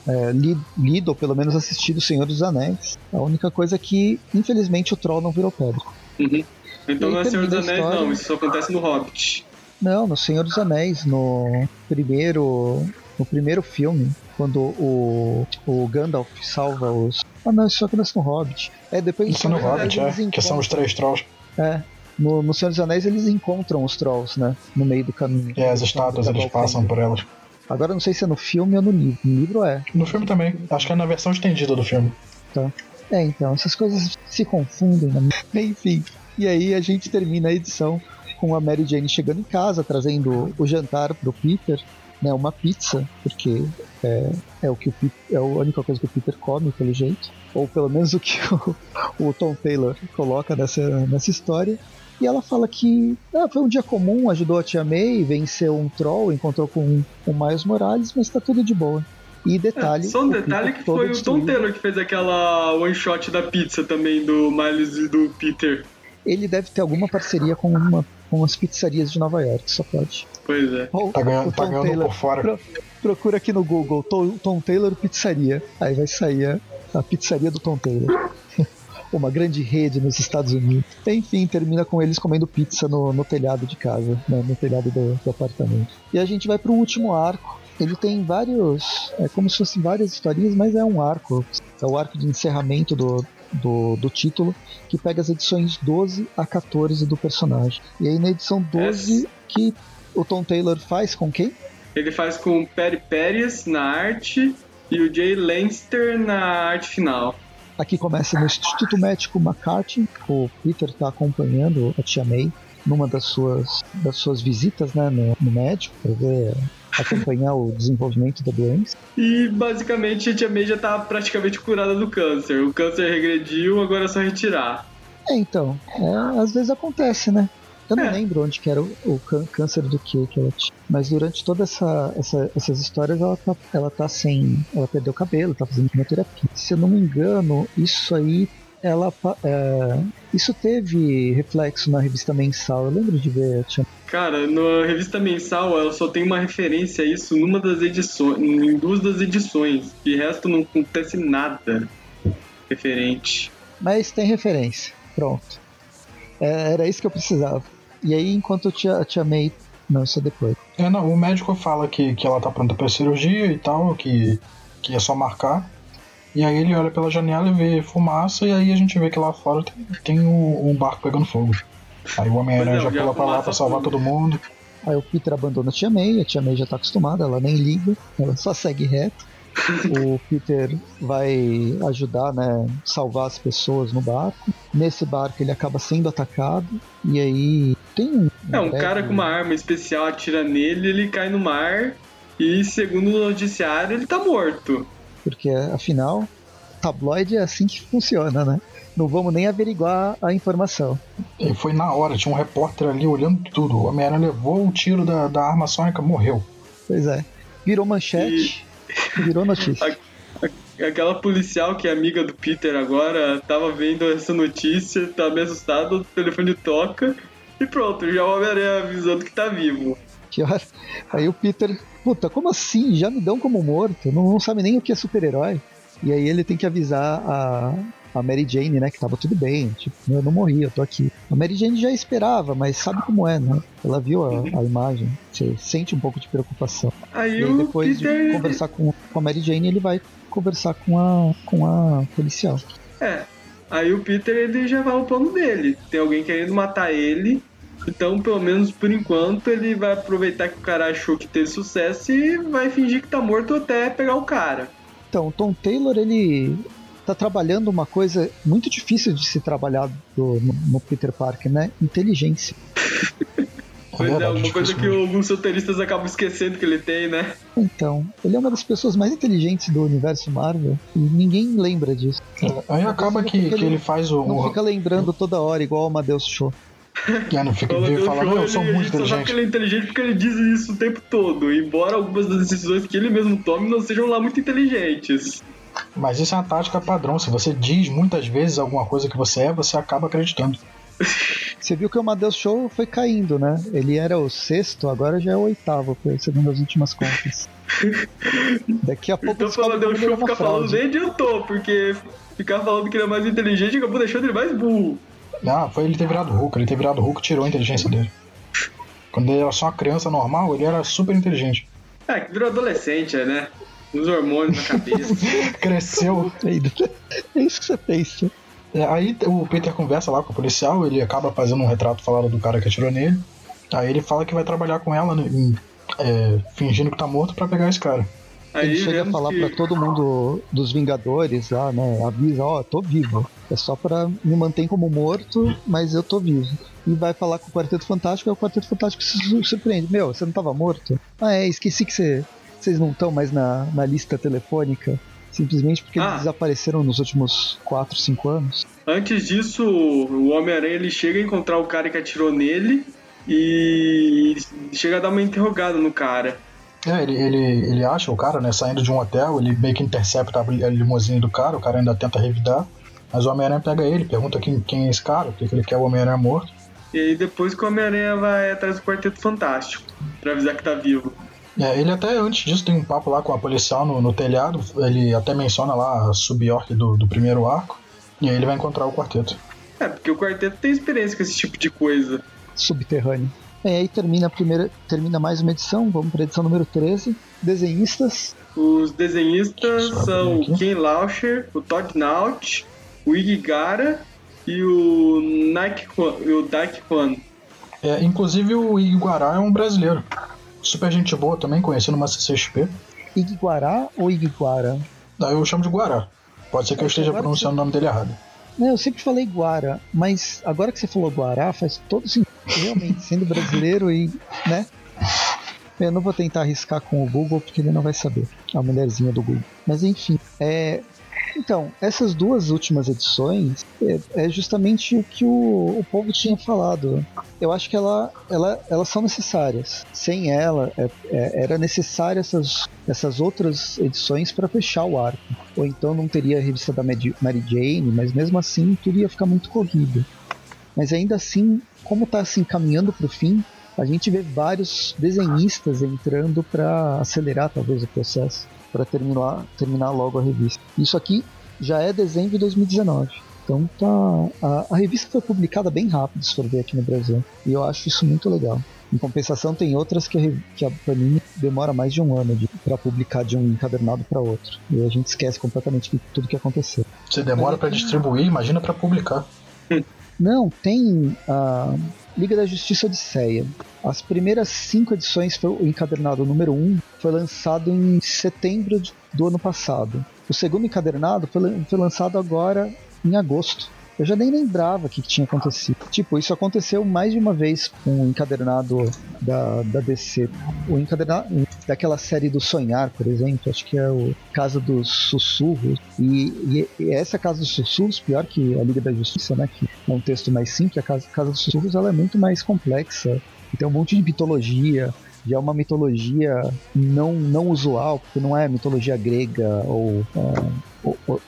é, lido, ou pelo menos assistido O Senhor dos Anéis. A única coisa é que, infelizmente, o Troll não virou pedra. Uhum. Então não é Senhor dos Anéis, história... não, isso só acontece no Hobbit. Não, no Senhor dos Anéis, no primeiro no primeiro filme, quando o, o Gandalf salva os. Ah, não, isso acontece no Hobbit. É, depois Isso no Hobbit, é, encontram... que são os três trolls. É. No, no Senhor dos Anéis eles encontram os trolls, né? No meio do caminho. É, as estátuas eles passam por elas. Agora não sei se é no filme ou no livro. No livro é. No filme também. Acho que é na versão estendida do filme. Tá. É, então, essas coisas se confundem. Né? Enfim. E aí a gente termina a edição com a Mary Jane chegando em casa, trazendo o jantar pro Peter né, uma pizza, porque é, é, o que o é a única coisa que o Peter come, pelo jeito, ou pelo menos o que o, o Tom Taylor coloca nessa, nessa história. E ela fala que ah, foi um dia comum, ajudou a Tia May, venceu um troll, encontrou com o Miles Morales, mas tá tudo de boa. E detalhe. É, só um detalhe que foi o Tom Taylor que fez aquela one shot da pizza também do Miles e do Peter. Ele deve ter alguma parceria com uma com as pizzarias de Nova York, só pode. Pois é. Ou, tá ganhando, tá por fora. Pro, procura aqui no Google Tom, Tom, Taylor Pizzaria. Aí vai sair a pizzaria do Tom Taylor. Uma grande rede nos Estados Unidos. Enfim, termina com eles comendo pizza no, no telhado de casa, né, no telhado do, do apartamento. E a gente vai pro último arco, ele tem vários. É como se fossem várias historinhas, mas é um arco. É o arco de encerramento do, do, do, título, que pega as edições 12 a 14 do personagem. E aí na edição 12, que o Tom Taylor faz com quem? Ele faz com o Perry Pérez na arte e o Jay Leinster na arte final. Aqui começa no Instituto Médico McCarthy. O Peter está acompanhando a Tia May numa das suas, das suas visitas né, no, no médico para ver acompanhar o desenvolvimento da doença. E basicamente a Tia May já tá praticamente curada do câncer. O câncer regrediu, agora é só retirar. É, então. É, às vezes acontece, né? Eu não é. lembro onde que era o, o câncer do que que ela tinha. Mas durante todas essa, essa, essas histórias ela tá, ela tá sem. Ela perdeu o cabelo, tá fazendo quimioterapia. Se eu não me engano, isso aí ela é, isso teve reflexo na revista mensal. Eu lembro de ver. Tinha... Cara, na revista mensal ela só tem uma referência a isso numa das edições, em duas das edições. De resto não acontece nada referente. Mas tem referência. Pronto. É, era isso que eu precisava. E aí, enquanto eu te, eu te amei. Não, isso é depois. É, não, o médico fala que, que ela tá pronta pra cirurgia e tal, que, que é só marcar. E aí ele olha pela janela e vê fumaça, e aí a gente vê que lá fora tem, tem um, um barco pegando fogo. Aí o Homem-Aranha já pula pra lá pra salvar todo mundo. Aí o Peter abandona a Tia May, a Tia May já tá acostumada, ela nem liga, ela só segue reto. o Peter vai ajudar, né, salvar as pessoas no barco. Nesse barco ele acaba sendo atacado e aí tem um, é um cara com uma arma especial atira nele, ele cai no mar e segundo o noticiário ele tá morto. Porque afinal, tabloide é assim que funciona, né? Não vamos nem averiguar a informação. E foi na hora, tinha um repórter ali olhando tudo. O Homem-Aranha levou o tiro da, da arma sônica, morreu. Pois é. Virou manchete, e... virou notícia. Aquela policial que é amiga do Peter agora tava vendo essa notícia, tá meio assustado, o telefone toca e pronto, já o Homem-Aranha avisando que tá vivo. Que hora? Aí o Peter puta, como assim? Já me dão como morto? Não, não sabe nem o que é super-herói. E aí ele tem que avisar a, a Mary Jane, né, que tava tudo bem, tipo, eu não morri, eu tô aqui. A Mary Jane já esperava, mas sabe como é, né? Ela viu a, a imagem, você sente um pouco de preocupação. Aí, e aí depois Peter... de conversar com, com a Mary Jane, ele vai conversar com a, com a policial. É, aí o Peter ele já vai ao plano dele. Tem alguém querendo matar ele, então, pelo menos por enquanto, ele vai aproveitar que o cara achou que teve sucesso e vai fingir que tá morto até pegar o cara. Então, o Tom Taylor, ele tá trabalhando uma coisa muito difícil de se trabalhar do, no, no Peter Parker, né? Inteligência. Pois é, uma coisa que alguns roteiristas acabam esquecendo que ele tem, né? Então, ele é uma das pessoas mais inteligentes do universo Marvel e ninguém lembra disso. É, aí acaba que, que ele, ele, faz o. Não fica lembrando toda hora, igual o Amadeus Show. É, não fica ele fala, não, eu sou ele, muito inteligente. Só sabe que ele é inteligente porque ele diz isso o tempo todo, embora algumas das decisões que ele mesmo tome não sejam lá muito inteligentes. Mas isso é uma tática padrão. Se você diz muitas vezes alguma coisa que você é, você acaba acreditando. Você viu que o Amadeus Show foi caindo, né? Ele era o sexto, agora já é o oitavo, segundo as últimas contas. Daqui a pouco então, o Amadeus Show ficar falando nem adiantou, porque ficar falando que ele é mais inteligente acabou deixando ele mais burro. Ah, foi ele ter virado Hulk. Ele ter virado Hulk tirou a inteligência dele. Quando ele era só uma criança normal, ele era super inteligente. É, que virou adolescente, né? Os hormônios na cabeça. Cresceu. É isso que você pensa. É, aí o Peter conversa lá com o policial, ele acaba fazendo um retrato falado do cara que atirou nele. Aí ele fala que vai trabalhar com ela, né, em, é, fingindo que tá morto para pegar esse cara. Aí ele chega a falar que... para todo mundo dos Vingadores lá, né? Avisa, ó, oh, tô vivo. É só para me manter como morto, mas eu tô vivo. E vai falar com o Quarteto Fantástico, e o Quarteto Fantástico se surpreende. Meu, você não tava morto? Ah, é, esqueci que você, vocês não estão mais na, na lista telefônica. Simplesmente porque ah. eles desapareceram nos últimos 4, 5 anos. Antes disso, o Homem-Aranha ele chega a encontrar o cara que atirou nele e chega a dar uma interrogada no cara. É, ele, ele, ele acha o cara, né, saindo de um hotel, ele meio que intercepta a limusine do cara, o cara ainda tenta revidar, mas o Homem-Aranha pega ele, pergunta quem, quem é esse cara, porque ele quer o Homem-Aranha morto. E aí depois que o Homem-Aranha vai atrás do Quarteto Fantástico, pra avisar que tá vivo. É, ele até antes disso tem um papo lá com a policial no, no telhado, ele até menciona lá a sub-orc do, do primeiro arco, e aí ele vai encontrar o quarteto. É, porque o quarteto tem experiência com esse tipo de coisa. Subterrâneo. Bem, aí termina a primeira. Termina mais uma edição, vamos para a edição número 13. Desenhistas. Os desenhistas são o Ken Lauscher, o Todd Naut, o Iggy Gara e o Nike Kwan- e o Kwan. É, inclusive o Iguará é um brasileiro. Super gente boa também, conhecido uma CCXP. Iguará ou Iguara? Daí eu chamo de Guará. Pode ser que eu esteja Agora pronunciando o nome dele errado. Não, eu sempre falei Guara, mas agora que você falou Guará, faz todo sentido. Realmente, sendo brasileiro e. né? Eu não vou tentar arriscar com o Google porque ele não vai saber. A mulherzinha do Google. Mas enfim, é. Então, essas duas últimas edições é, é justamente o que o, o povo tinha falado. Eu acho que ela, ela, elas são necessárias. Sem ela, é- é- era necessária essas, essas outras edições para fechar o arco. Ou então não teria a revista da Mary Jane, mas mesmo assim tudo ia ficar muito corrido. Mas ainda assim, como está se encaminhando para o fim, a gente vê vários desenhistas entrando para acelerar talvez o processo, para terminar, terminar logo a revista. Isso aqui já é dezembro de 2019. Então tá, a, a revista foi publicada bem rápido, se for ver aqui no Brasil. E eu acho isso muito legal. Em compensação, tem outras que a, que a Panini demora mais de um ano para publicar de um encadernado para outro. E a gente esquece completamente de tudo que aconteceu. Se demora pra distribuir, imagina pra publicar. Não, tem a Liga da Justiça Odisseia. As primeiras cinco edições, foi o encadernado número 1 um, foi lançado em setembro do ano passado. O segundo encadernado foi lançado agora em agosto. Eu já nem lembrava o que, que tinha acontecido. Tipo, isso aconteceu mais de uma vez com o encadernado da, da DC. O encadernado daquela série do Sonhar, por exemplo, acho que é o Casa dos Sussurros. E, e- e essa Casa dos Sussurros, pior que a Liga da Justiça, né? Que é um texto mais simples, a Casa, Casa dos Sussurros ela é muito mais complexa. E tem um monte de mitologia. E é uma mitologia não, não usual, porque não é mitologia grega ou, ou,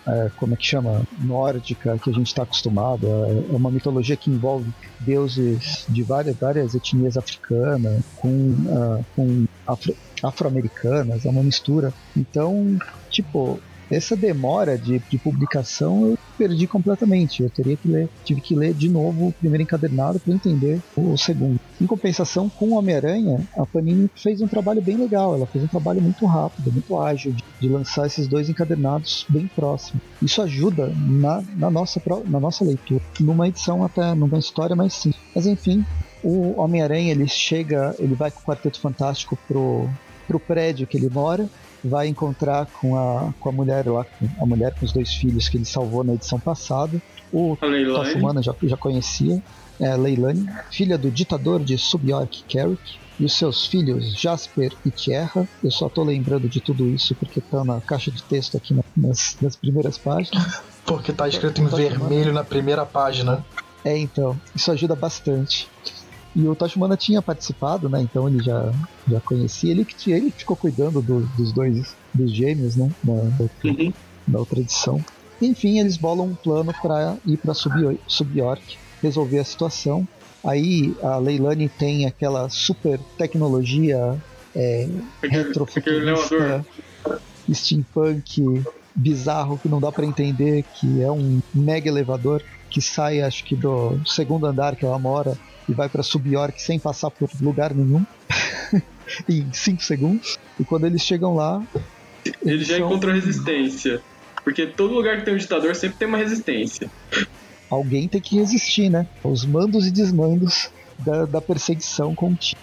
é, como é que chama? Nórdica, que a gente está acostumado. É é uma mitologia que envolve deuses de várias, várias etnias africanas, com, ah, com afro- afro-americanas, é uma mistura. Então, tipo, essa demora de, de publicação eu perdi completamente. Eu teria que ler, tive que ler de novo o primeiro encadernado para entender o segundo. Em compensação, com o Homem-Aranha, a Panini fez um trabalho bem legal. Ela fez um trabalho muito rápido, muito ágil de, de lançar esses dois encadernados bem próximos. Isso ajuda na, na, nossa, na nossa leitura, numa edição até, numa história mais simples. Mas enfim, o Homem-Aranha ele chega, ele vai com o Quarteto Fantástico pro, pro prédio que ele mora vai encontrar com a, com a mulher lá, a mulher com os dois filhos que ele salvou na edição passada. O A Leilani. Tocha Humana já, já conhecia, é Leilani, filha do ditador de Subiork Carrick, e os seus filhos Jasper e Tierra. Eu só tô lembrando de tudo isso porque tá na caixa de texto aqui na- nas, nas primeiras páginas. Porque tá escrito em vermelho na primeira página. É, então, isso ajuda bastante. E o Toshimana tinha participado, né? Então ele já, já conhecia. Ele que tinha- ele ficou cuidando do- dos dois, dos gêmeos, né? Da, da, Uhum. da outra edição. Enfim, eles bolam um plano para ir para Subiork, resolver a situação. Aí a Leilani tem aquela super tecnologia é, elevador. retrofuturista, steampunk bizarro que não dá para entender, que é um mega elevador que sai, acho que do segundo andar que ela mora e vai para Subiork sem passar por lugar nenhum. em 5 segundos. E quando eles chegam lá. Ele já são- encontrou resistência. Porque todo lugar que tem um ditador sempre tem uma resistência. alguém tem que resistir, né? Os mandos e desmandos da, da perseguição contínua.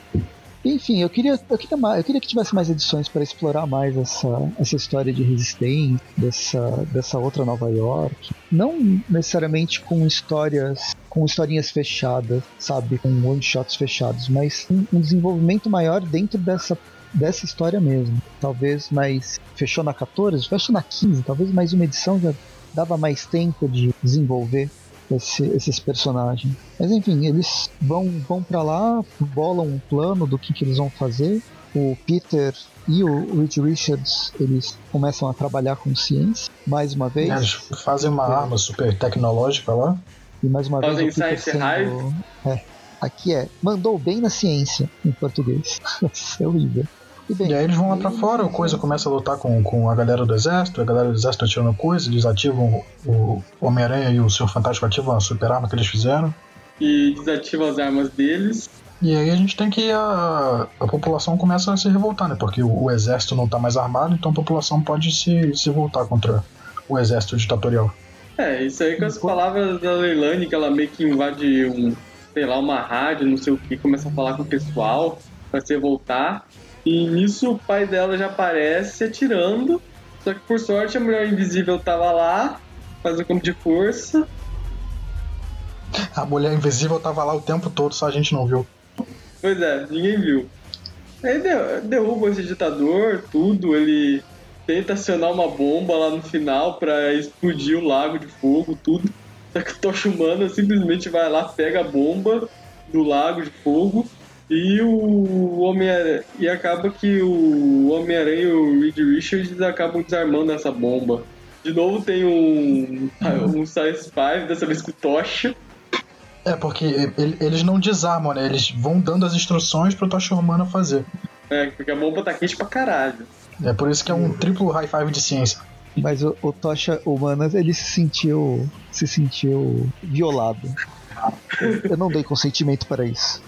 Enfim, eu queria, eu queria, eu queria que tivesse mais edições para explorar mais essa, essa história de resistência, dessa, dessa outra Nova York. Não necessariamente com histórias, com historinhas fechadas, sabe? Com one-shots fechados, mas um, um desenvolvimento maior dentro dessa, dessa história mesmo. Talvez mais. Fechou na 14, fechou na 15, talvez mais uma edição já dava mais tempo de desenvolver esse- esses personagens. Mas enfim, eles vão, vão para lá, bolam um plano do que, que eles vão fazer. O Peter e o Reed Richards eles começam a trabalhar com ciência mais uma vez. Eles fazem uma arma super tecnológica lá. E mais uma Fazem vez Science sendo... É, aqui é mandou bem na ciência em português. Isso é horrível. E, bem, E aí eles vão lá pra fora, o Coisa começa a lutar com, com a galera do exército, a galera do exército atirando coisa, eles ativam o, o Homem-Aranha e o Senhor Fantástico ativam a super arma que eles fizeram. E desativa as armas deles. E aí a gente tem que a, a população começa a se revoltar, né? Porque o, o exército não tá mais armado, então a população pode se, se voltar contra o exército ditatorial. É, isso aí com as palavras da Leilani, que ela meio que invade um, sei lá, uma rádio, não sei o que, começa a falar com o pessoal pra se revoltar. E nisso o pai dela já aparece atirando. Só que por sorte a mulher invisível tava lá, fazendo campo de força. A mulher invisível tava lá o tempo todo, só a gente não viu. Pois é, ninguém viu. Aí de- derruba esse ditador, tudo, ele tenta acionar uma bomba lá no final pra explodir o lago de fogo, tudo. Só que o Tocha Humana simplesmente vai lá, pega a bomba do lago de fogo e o homem e acaba que o Homem-Aranha e o Reed Richards acabam desarmando essa bomba. De novo tem um, um Science 5, dessa vez com o Tocha. É, porque ele- eles não desarmam, né? Eles vão dando as instruções pro Tocha Humana fazer. É, porque a bomba tá quente pra caralho. É por isso que é um triplo high five de ciência. Mas o, o Tocha Humanas, ele se sentiu. se sentiu violado. Eu- Eu não dei consentimento para isso.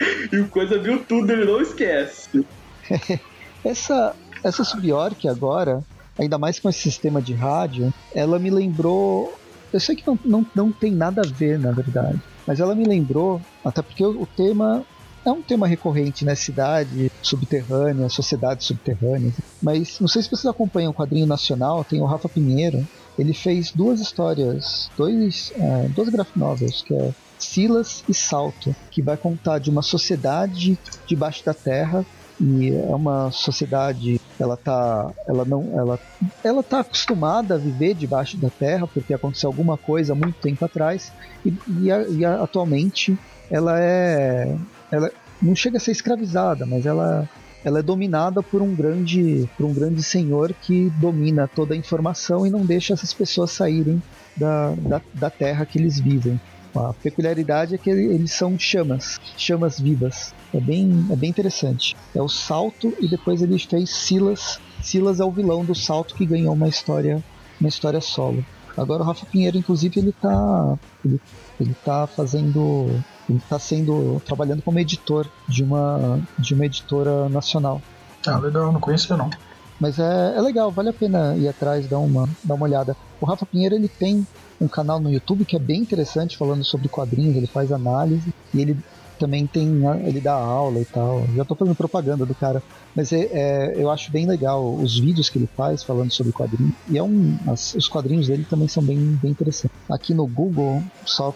E o Coisa viu tudo, ele não esquece. Essa, essa Subiorc agora, ainda mais com esse sistema de rádio, ela me lembrou. Eu sei que não, não, não tem nada a ver, na verdade, mas ela me lembrou, até porque o, o tema é um tema recorrente, né? Cidade subterrânea, sociedade subterrânea. Mas não sei se vocês acompanham o quadrinho nacional, tem o Rafa Pinheiro. Ele fez duas histórias, dois, é, duas graphic novels, que é Silas e Salto, que vai contar de uma sociedade debaixo da terra e é uma sociedade ela tá ela não ela ela tá acostumada a viver debaixo da terra porque aconteceu alguma coisa muito tempo atrás e, e, a- e a- atualmente ela é ela não chega a ser escravizada mas ela ela é dominada por um grande por um grande senhor que domina toda a informação e não deixa essas pessoas saírem da, da, da terra que eles vivem a peculiaridade é que ele- eles são chamas, chamas vivas. É bem, é bem interessante. É o Salto e depois ele fez Silas. Silas é o vilão do Salto que ganhou uma história, uma história solo. Agora o Rafa Pinheiro, inclusive, ele tá, ele, ele tá fazendo, ele tá sendo trabalhando como editor de uma, de uma editora nacional. Ah, legal, não conhecia não. Mas é, é legal, vale a pena ir atrás, dar uma, dar uma olhada. O Rafa Pinheiro ele tem um canal no YouTube que é bem interessante, falando sobre quadrinhos, ele faz análise e ele também tem, ele dá aula e tal. Já tô fazendo propaganda do cara, mas é, é- eu acho bem legal os vídeos que ele faz falando sobre quadrinhos. E é um, as- os quadrinhos dele também são bem, bem interessantes. Aqui no Google, só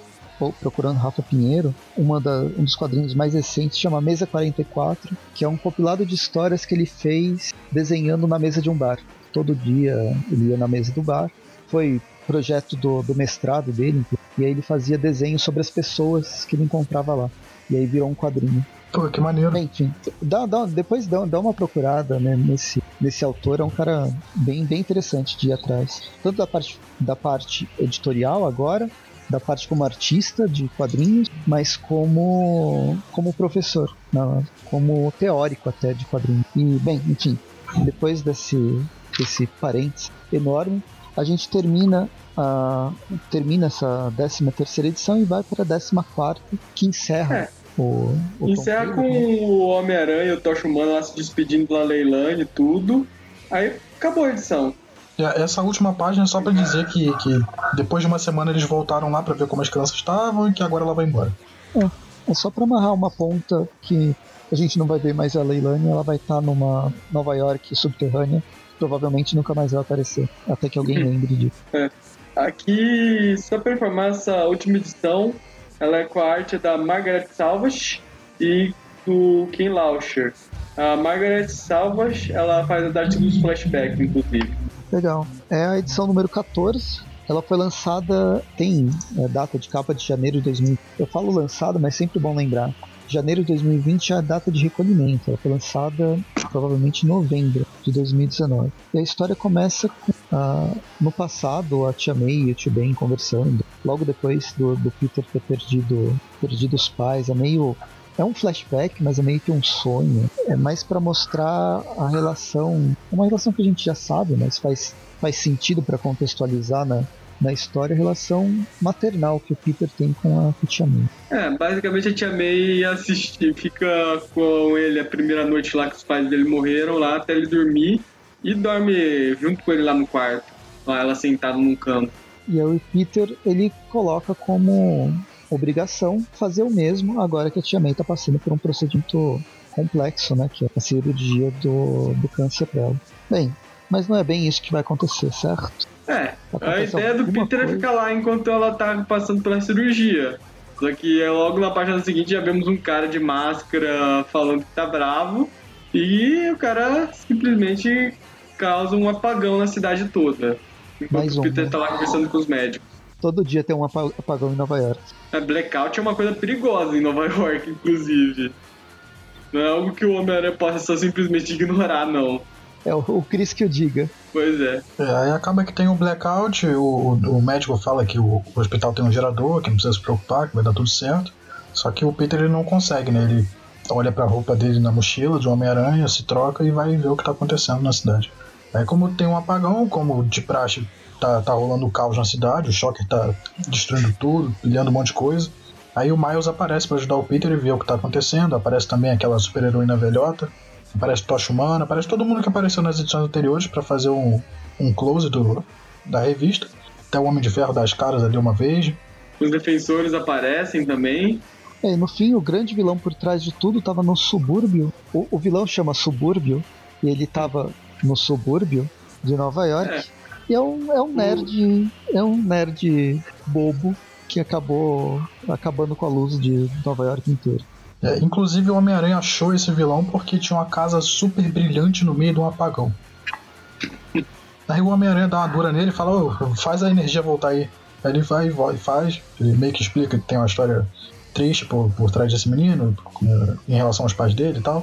procurando Rafa Pinheiro, uma da, um dos quadrinhos mais recentes chama Mesa 44, que é um compilado de histórias que ele fez desenhando na mesa de um bar. Todo dia ele ia na mesa do bar. Foi projeto do, do mestrado dele, e aí ele fazia desenhos sobre as pessoas que ele encontrava lá. E aí virou um quadrinho. Pô, que maneiro. Enfim, dá, dá- depois dá, dá uma procurada né, nesse, nesse autor, é um cara bem, bem interessante de ir atrás. Tanto da parte, da parte editorial agora, da parte como artista de quadrinhos, mas como, como professor, como teórico até de quadrinhos. E, bem, enfim, depois desse, desse parênteses enorme, a gente termina a, termina essa 13 terceira edição e vai para a 14 quarta, que encerra É. o, o Tom Encerra Taylor, com né? o Homem-Aranha e o Tocha Humana lá se despedindo da Leilani e tudo. Aí acabou a edição. E Essa última página é só pra dizer que, que depois de uma semana eles voltaram lá pra ver como as crianças estavam e que agora ela vai embora. É só para amarrar uma ponta que a gente não vai ver mais a Leilani, ela vai estar numa Nova York subterrânea, provavelmente nunca mais vai aparecer, até que alguém lembre disso. Aqui, só pra informar, essa última edição, ela é com a arte da Margaret Salvage e do Ken Lauscher. A Margaret Salvage, ela faz a arte dos flashbacks, inclusive. Legal. É a edição número 14. Ela foi lançada, tem é, data de capa de janeiro de 2000. Eu falo lançada, mas sempre bom lembrar. Janeiro de 2020 é a data de recolhimento. Ela foi lançada provavelmente em novembro de 2019. E a história começa com, ah, no passado, a Tia May e o Tio Ben conversando. Logo depois do, do Peter ter perdido, perdido os pais. É meio é um flashback, mas é meio que um sonho. É mais para mostrar a relação, uma relação que a gente já sabe, mas faz, faz sentido para contextualizar na, na história a relação maternal que o Peter tem com a Tia May. É, basicamente a Tia May assiste, fica com ele a primeira noite lá que os pais dele morreram lá até ele dormir e dorme junto com ele lá no quarto, lá ela sentada num canto. E aí o Peter ele coloca como obrigação fazer o mesmo agora que a Tia May está passando por um procedimento complexo, né, que é a cirurgia do, do câncer dela. Bem, mas não é bem isso que vai acontecer, certo? É, a ideia do Peter coisa. é ficar lá enquanto ela tá passando pela cirurgia. Só que é logo na página seguinte já vemos um cara de máscara falando que tá bravo e o cara simplesmente causa um apagão na cidade toda. Enquanto Mais o Peter um, né? tá lá conversando com os médicos. Todo dia tem um apagão em Nova York. A blackout é uma coisa perigosa em Nova York, inclusive. Não é algo que o Homem-Aranha possa só simplesmente ignorar, não. É o, Chris que o diga. Pois é. é. Aí acaba que tem o um blackout, o, o, médico fala que o, o, hospital tem um gerador, que não precisa se preocupar, que vai dar tudo certo. Só que o Peter ele não consegue, né? Ele olha pra roupa dele na mochila de Homem-Aranha, se troca e vai ver o que tá acontecendo na cidade. Aí como tem um apagão, como de praxe tá, tá rolando caos na cidade, o Shocker tá destruindo tudo, pilhando um monte de coisa. Aí o Miles aparece para ajudar o Peter e ver o que tá acontecendo. Aparece também aquela super heroína velhota. Aparece Tocha Humana, aparece todo mundo que apareceu nas edições anteriores para fazer um, um close do, da revista. Até o Homem de Ferro das caras ali uma vez. Os defensores aparecem também. É, no fim, o grande vilão por trás de tudo estava no subúrbio. O, o, vilão chama Subúrbio, e ele estava no subúrbio de Nova York. É. E é um, é um nerd. É um nerd bobo que acabou acabando com a luz de Nova York inteira. É, inclusive o Homem-Aranha achou esse vilão porque tinha uma casa super brilhante no meio de um apagão. Aí o Homem-Aranha dá uma dura nele e fala, oh, faz a energia voltar aí. Aí ele vai e faz, ele meio que explica que tem uma história triste por, por trás desse menino, em relação aos pais dele e tal.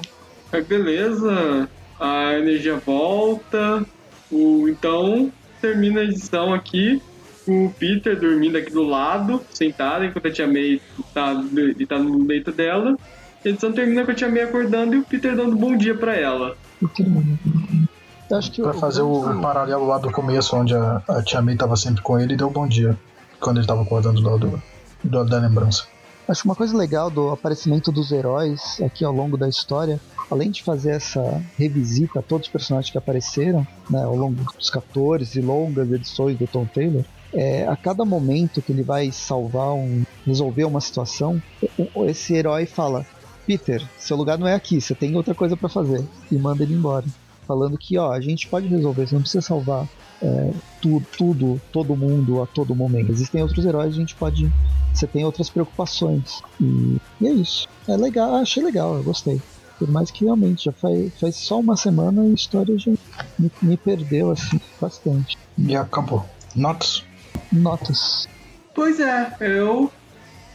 Aí beleza, a energia volta, o, então termina a edição aqui o Peter dormindo aqui do lado, sentado, enquanto a tia May tá, tá no leito dela. A edição termina com a tia May acordando e o Peter dando bom dia para ela. Acho que pra fazer o, paralelo lá do começo, onde a, a tia May tava sempre com ele e deu bom dia. Quando ele tava acordando do lado do, da lembrança. Acho que uma coisa legal do aparecimento dos heróis aqui ao longo da história, além de fazer essa revisita a todos os personagens que apareceram né, ao longo dos 14 longas edições do Tom Taylor, é, a cada momento que ele vai salvar um, resolver uma situação, esse herói fala: Peter, seu lugar não é aqui, você tem outra coisa para fazer e manda ele embora, falando que ó, a gente pode resolver, você não precisa salvar é, tudo, tudo, todo mundo a todo momento. Existem outros heróis, a gente pode, você tem outras preocupações e, e é isso. É legal, achei legal, eu gostei. Por mais que realmente já faz, faz só uma semana a história já me, me perdeu assim bastante. E acabou. Notas? notas. Pois é, eu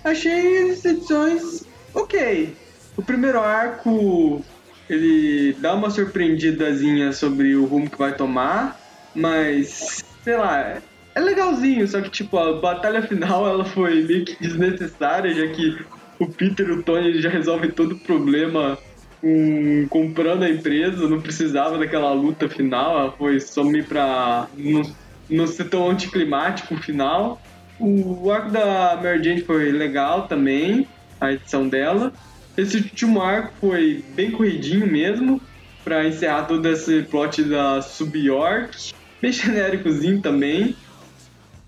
achei as edições ok. O primeiro arco ele dá uma surpreendidazinha sobre o rumo que vai tomar, mas sei lá, é legalzinho, só que tipo a batalha final ela foi meio que desnecessária, já que o Peter e o Tony já resolvem todo o problema um, comprando a empresa, não precisava daquela luta final, ela foi só meio pra não não ser tão anticlimático o final. O arco da Mary Jane foi legal também, a edição dela. Esse último arco foi bem corridinho mesmo, para encerrar todo esse plot da Sub-York. Bem genéricozinho também,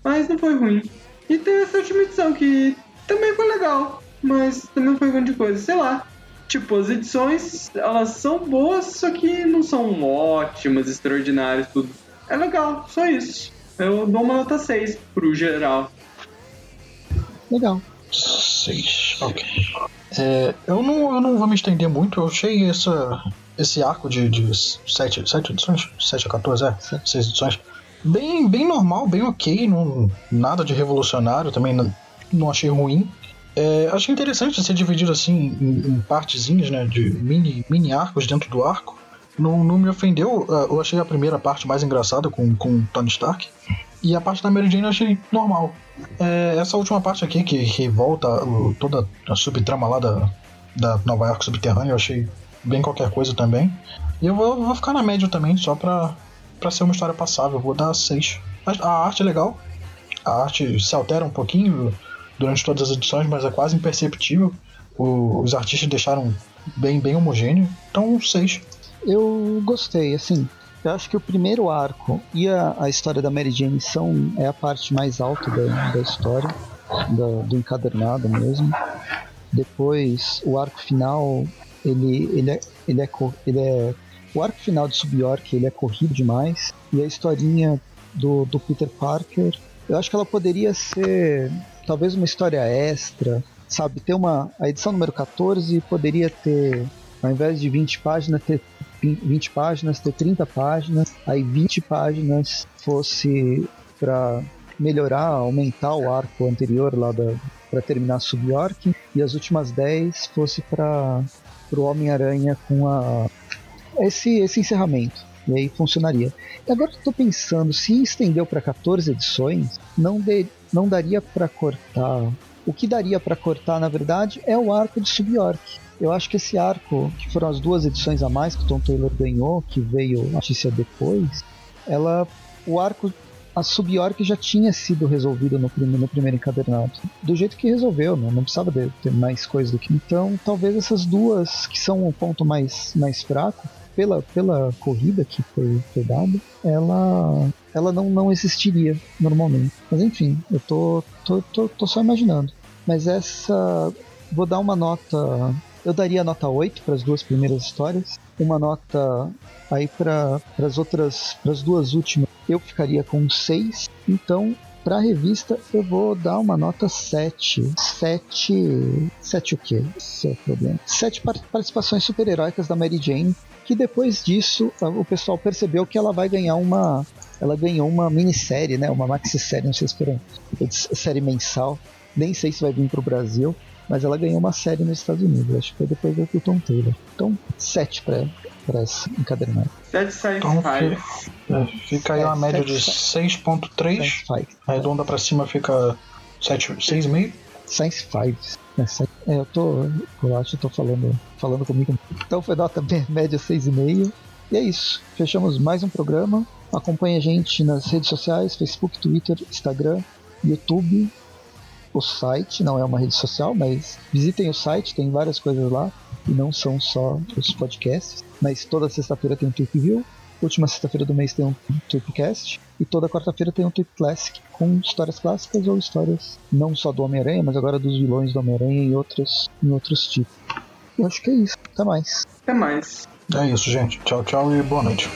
mas não foi ruim. E tem essa última edição que também foi legal, mas também foi grande coisa, sei lá. Tipo, as edições, elas são boas, só que não são ótimas, extraordinárias, tudo é legal, só isso. Eu dou uma nota 6 pro geral. Legal. 6, ok. É, eu, não, eu não vou me estender muito, eu achei essa, esse arco de, de 7, 7 edições? 7 a 14, é? 6 edições. Bem, bem normal, bem ok, não, nada de revolucionário, também não, não achei ruim. É, achei interessante ser dividido assim em, em partezinhas, né, de mini, mini arcos dentro do arco não, não me ofendeu. Uh, eu achei a primeira parte mais engraçada com, com Tony Stark. E a parte da Mary Jane eu achei normal. É, essa última parte aqui, que, que volta uh, toda a subtrama lá da, da Nova York subterrânea, eu achei bem qualquer coisa também. E eu vou, vou ficar na média também, só pra, pra ser uma história passável. Vou dar 6. A arte é legal. A arte se altera um pouquinho durante todas as edições, mas é quase imperceptível. O, os artistas deixaram bem, bem homogêneo. Então, 6. Eu gostei, assim. Eu acho que o primeiro arco e a, a história da Mary Jane são é a parte mais alta da, da história, da, do encadernado mesmo. Depois, o arco final, ele, ele, é, ele, é, ele é. O arco final de Sub-York ele é corrido demais. E a historinha do, do Peter Parker, eu acho que ela poderia ser talvez uma história extra, sabe? Ter uma. A edição número 14 poderia ter, ao invés de 20 páginas, ter 20 páginas, ter 30 páginas, aí 20 páginas fosse para melhorar, aumentar o arco anterior lá da para terminar Sub York e as últimas 10 fosse para o Homem-Aranha com a esse esse encerramento. E aí funcionaria. E agora eu tô pensando, se estendeu para 14 edições, não, de, não daria para cortar. O que daria para cortar, na verdade, é o arco de Sub York eu acho que esse arco, que foram as duas edições a mais que o Tom Taylor ganhou, que veio a notícia depois, ela. O arco. A Sub-York já tinha sido resolvido no, no primeiro encadernado. Do jeito que resolveu, né? não precisava de, ter mais coisa do que. Então, talvez essas duas, que são o ponto mais, mais fraco, pela, pela corrida que foi, foi dada, ela, ela não, não existiria normalmente. Mas enfim, eu tô, tô, tô, tô só imaginando. Mas essa. Vou dar uma nota eu daria nota 8 para as duas primeiras histórias, uma nota aí para as outras, para as duas últimas, eu ficaria com 6. Então, para a revista, eu vou dar uma nota 7. 7. 7 o quê? Esse é o problema. 7 participações super-heróicas da Mary Jane, que depois disso o pessoal percebeu que ela vai ganhar uma. Ela ganhou uma minissérie, né? Uma maxi-série, não sei se série mensal. Nem sei se vai vir para o Brasil mas ela ganhou uma série nos Estados Unidos, acho que foi depois do Tom Taylor. Então, 7 pra, pra essa encadernada. 7 sai então, fica, fica aí uma média de 6.3, arredonda pra cima fica 6,5. Science 5. É, eu tô. Eu acho que tô falando, falando comigo. Então foi nota média 6,5. E é isso. Fechamos mais um programa. Acompanhe a gente nas redes sociais: Facebook, Twitter, Instagram, YouTube o site, não é uma rede social, mas visitem o site, tem várias coisas lá, e não são só os podcasts. Mas toda sexta-feira tem um Tweep View, última sexta-feira do mês tem um Tweepcast, e toda quarta-feira tem um Tweep Classic, com histórias clássicas ou histórias não só do Homem-Aranha, mas agora dos vilões do Homem-Aranha e outros, em outros tipos. Eu acho que é isso. Até mais. Até mais. É isso, gente. Tchau, tchau e boa noite.